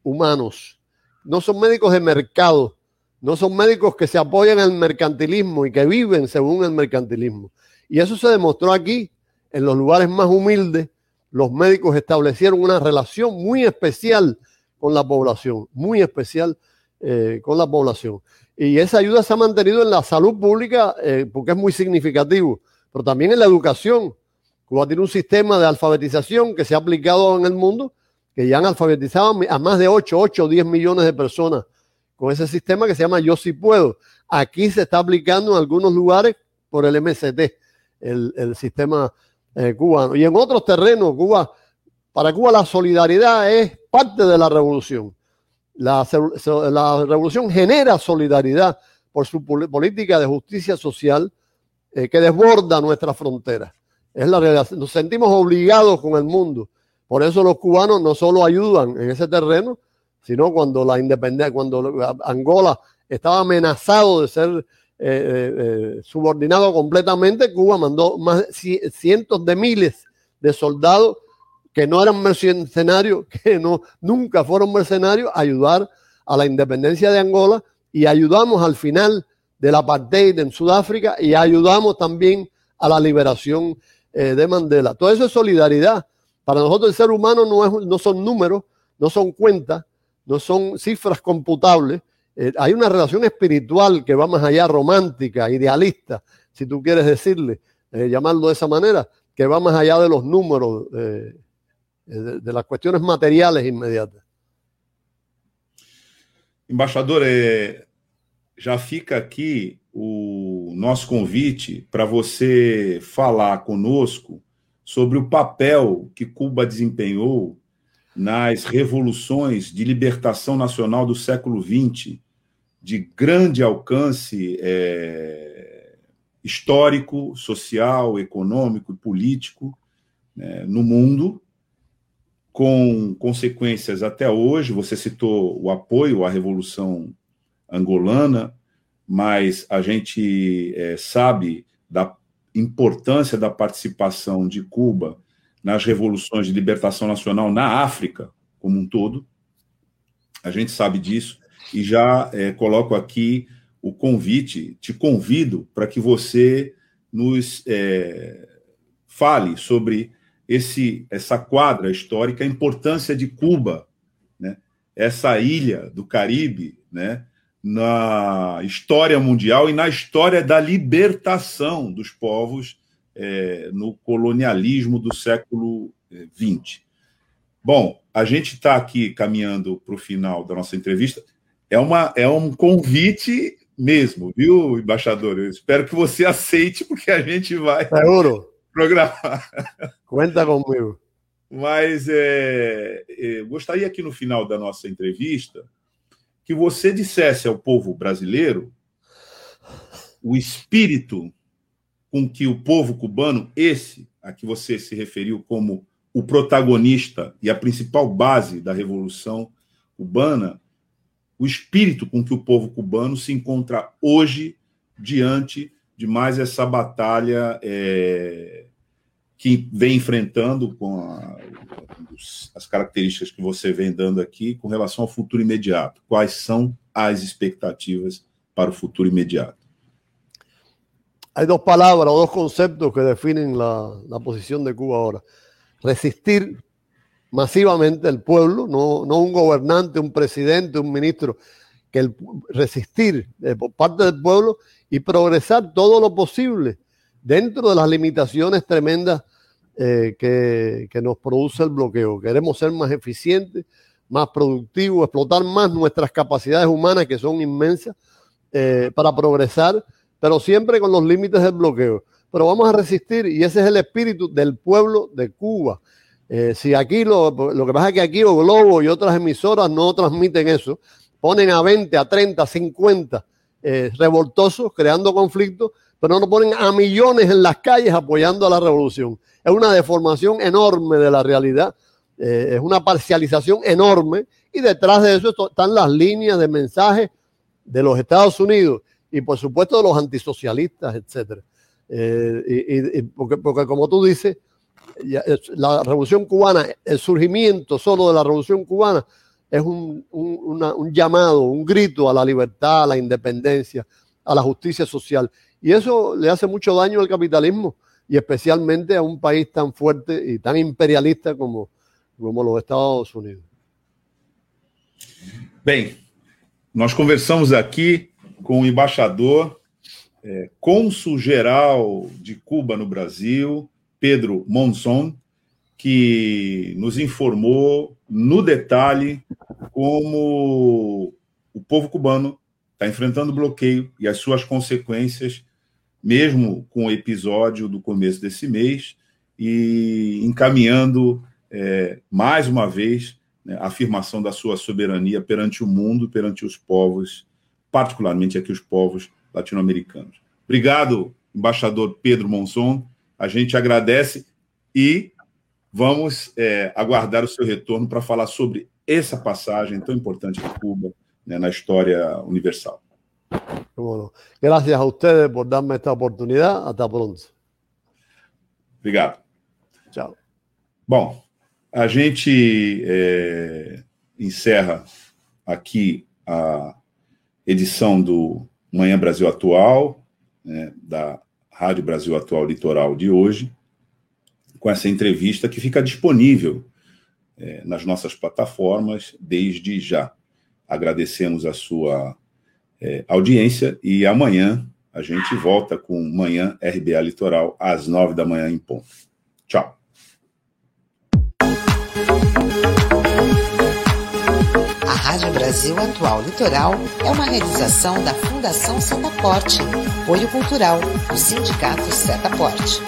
humanos, no son médicos de mercado, no son médicos que se apoyan el mercantilismo y que viven según el mercantilismo. Y eso se demostró aquí, en los lugares más humildes, los médicos establecieron una relación muy especial con la población, muy especial eh, con la población. Y esa ayuda se ha mantenido en la salud pública eh, porque es muy significativo, pero también en la educación. Cuba tiene un sistema de alfabetización que se ha aplicado en el mundo, que ya han alfabetizado a más de 8, 8 o 10 millones de personas con ese sistema que se llama Yo Si Puedo. Aquí se está aplicando en algunos lugares por el MST, el, sistema eh, cubano. Y en otros terrenos, Cuba, para Cuba la solidaridad es parte de la revolución. La, revolución genera solidaridad por su política de justicia social eh, que desborda nuestras fronteras. Es la realidad. Nos sentimos obligados con el mundo. Por eso los cubanos no solo ayudan en ese terreno, sino cuando la independencia, cuando Angola estaba amenazado de ser eh, eh, eh, subordinado completamente, Cuba mandó más cientos de miles de soldados que no eran mercenarios, (laughs) que no, nunca fueron mercenarios, a ayudar a la independencia de Angola y ayudamos al final de la apartheid en Sudáfrica y ayudamos también a la liberación de Mandela. Todo eso es solidaridad. Para nosotros el ser humano no, es, no son números, no son cuentas, no son cifras computables, eh, hay una relación espiritual que va más allá, romántica, idealista, si tú quieres decirle, eh, llamarlo de esa manera, que va más allá de los números, eh, de, las cuestiones materiales inmediatas. Embaixador, já fica aqui o nosso convite para você falar conosco sobre o papel que Cuba desempenhou nas revoluções de libertação nacional do século XX, de grande alcance é, histórico, social, econômico e político né, no mundo, com consequências até hoje. Você citou o apoio à Revolução Angolana, mas a gente é, sabe da importância da participação de Cuba nas revoluções de libertação nacional na África como um todo. A gente sabe disso e já é, coloco aqui o convite, te convido para que você nos é, fale sobre esse, essa quadra histórica, a importância de Cuba, né? essa ilha do Caribe, né? Na história mundial e na história da libertação dos povos é, no colonialismo do século XX. É, Bom, a gente está aqui caminhando para o final da nossa entrevista. É, uma, é um convite mesmo, viu, embaixador? Eu espero que você (laughs) aceite, porque a gente vai Seguro. programar. Conta comigo. Mas é, é, gostaria que no final da nossa entrevista que você dissesse ao povo brasileiro o espírito com que o povo cubano, esse a que você se referiu como o protagonista e a principal base da revolução cubana, o espírito com que o povo cubano se encontra hoje diante de mais essa batalha é, que vem enfrentando com a, as características que você vem dando aqui com relação ao futuro imediato. Quais são as expectativas para o futuro imediato? Hay dos palabras o dos conceptos que definen la posición de Cuba ahora. Resistir masivamente el pueblo, no, no un gobernante, un presidente, un ministro, que el, resistir eh, por parte del pueblo y progresar todo lo posible dentro de las limitaciones tremendas eh, que, nos produce el bloqueo. Queremos ser más eficientes, más productivos, explotar más nuestras capacidades humanas, que son inmensas, eh, para progresar, pero siempre con los límites del bloqueo. Pero vamos a resistir y ese es el espíritu del pueblo de Cuba. Eh, si aquí lo, lo, que pasa es que aquí o Globo y otras emisoras no transmiten eso, ponen a 20, a 30, a 50 eh, revoltosos creando conflictos, pero no ponen a millones en las calles apoyando a la revolución. Es una deformación enorme de la realidad, eh, es una parcialización enorme y detrás de eso están las líneas de mensaje de los Estados Unidos y por supuesto de los antisocialistas, etcétera. Eh, y, porque, porque, como tú dices, la revolución cubana, el surgimiento solo de la revolución cubana es un, un, llamado, un grito a la libertad, a la independencia, a la justicia social. Y eso le hace mucho daño al capitalismo y especialmente a un país tan fuerte y tan imperialista como, como los Estados Unidos. Bem, nós conversamos aqui com o embaixador, é, cônsul-geral de Cuba no Brasil, Pedro Monson, que nos informou no detalhe como o povo cubano está enfrentando bloqueio e as suas consequências mesmo com o episódio do começo desse mês, e encaminhando é, mais uma vez né, a afirmação da sua soberania perante o mundo, perante os povos, particularmente aqui os povos latino-americanos. Obrigado, embaixador Pedro Monson. A gente agradece e vamos é, aguardar o seu retorno para falar sobre essa passagem tão importante de Cuba né, na história universal. Bueno, gracias a ustedes por darme esta oportunidad. Hasta pronto. Obrigado. Tchau. Bom, a gente é, encerra aqui a edição do Manhã Brasil Atual, né, da Rádio Brasil Atual Litoral de hoje, com essa entrevista que fica disponível é, nas nossas plataformas desde já. Agradecemos a sua é, audiência e amanhã a gente volta com Manhã RBA Litoral às nove da manhã em ponto. Tchau. A Rádio Brasil Atual Litoral é uma realização da Fundação Setaporte, apoio cultural do Sindicato Setaporte.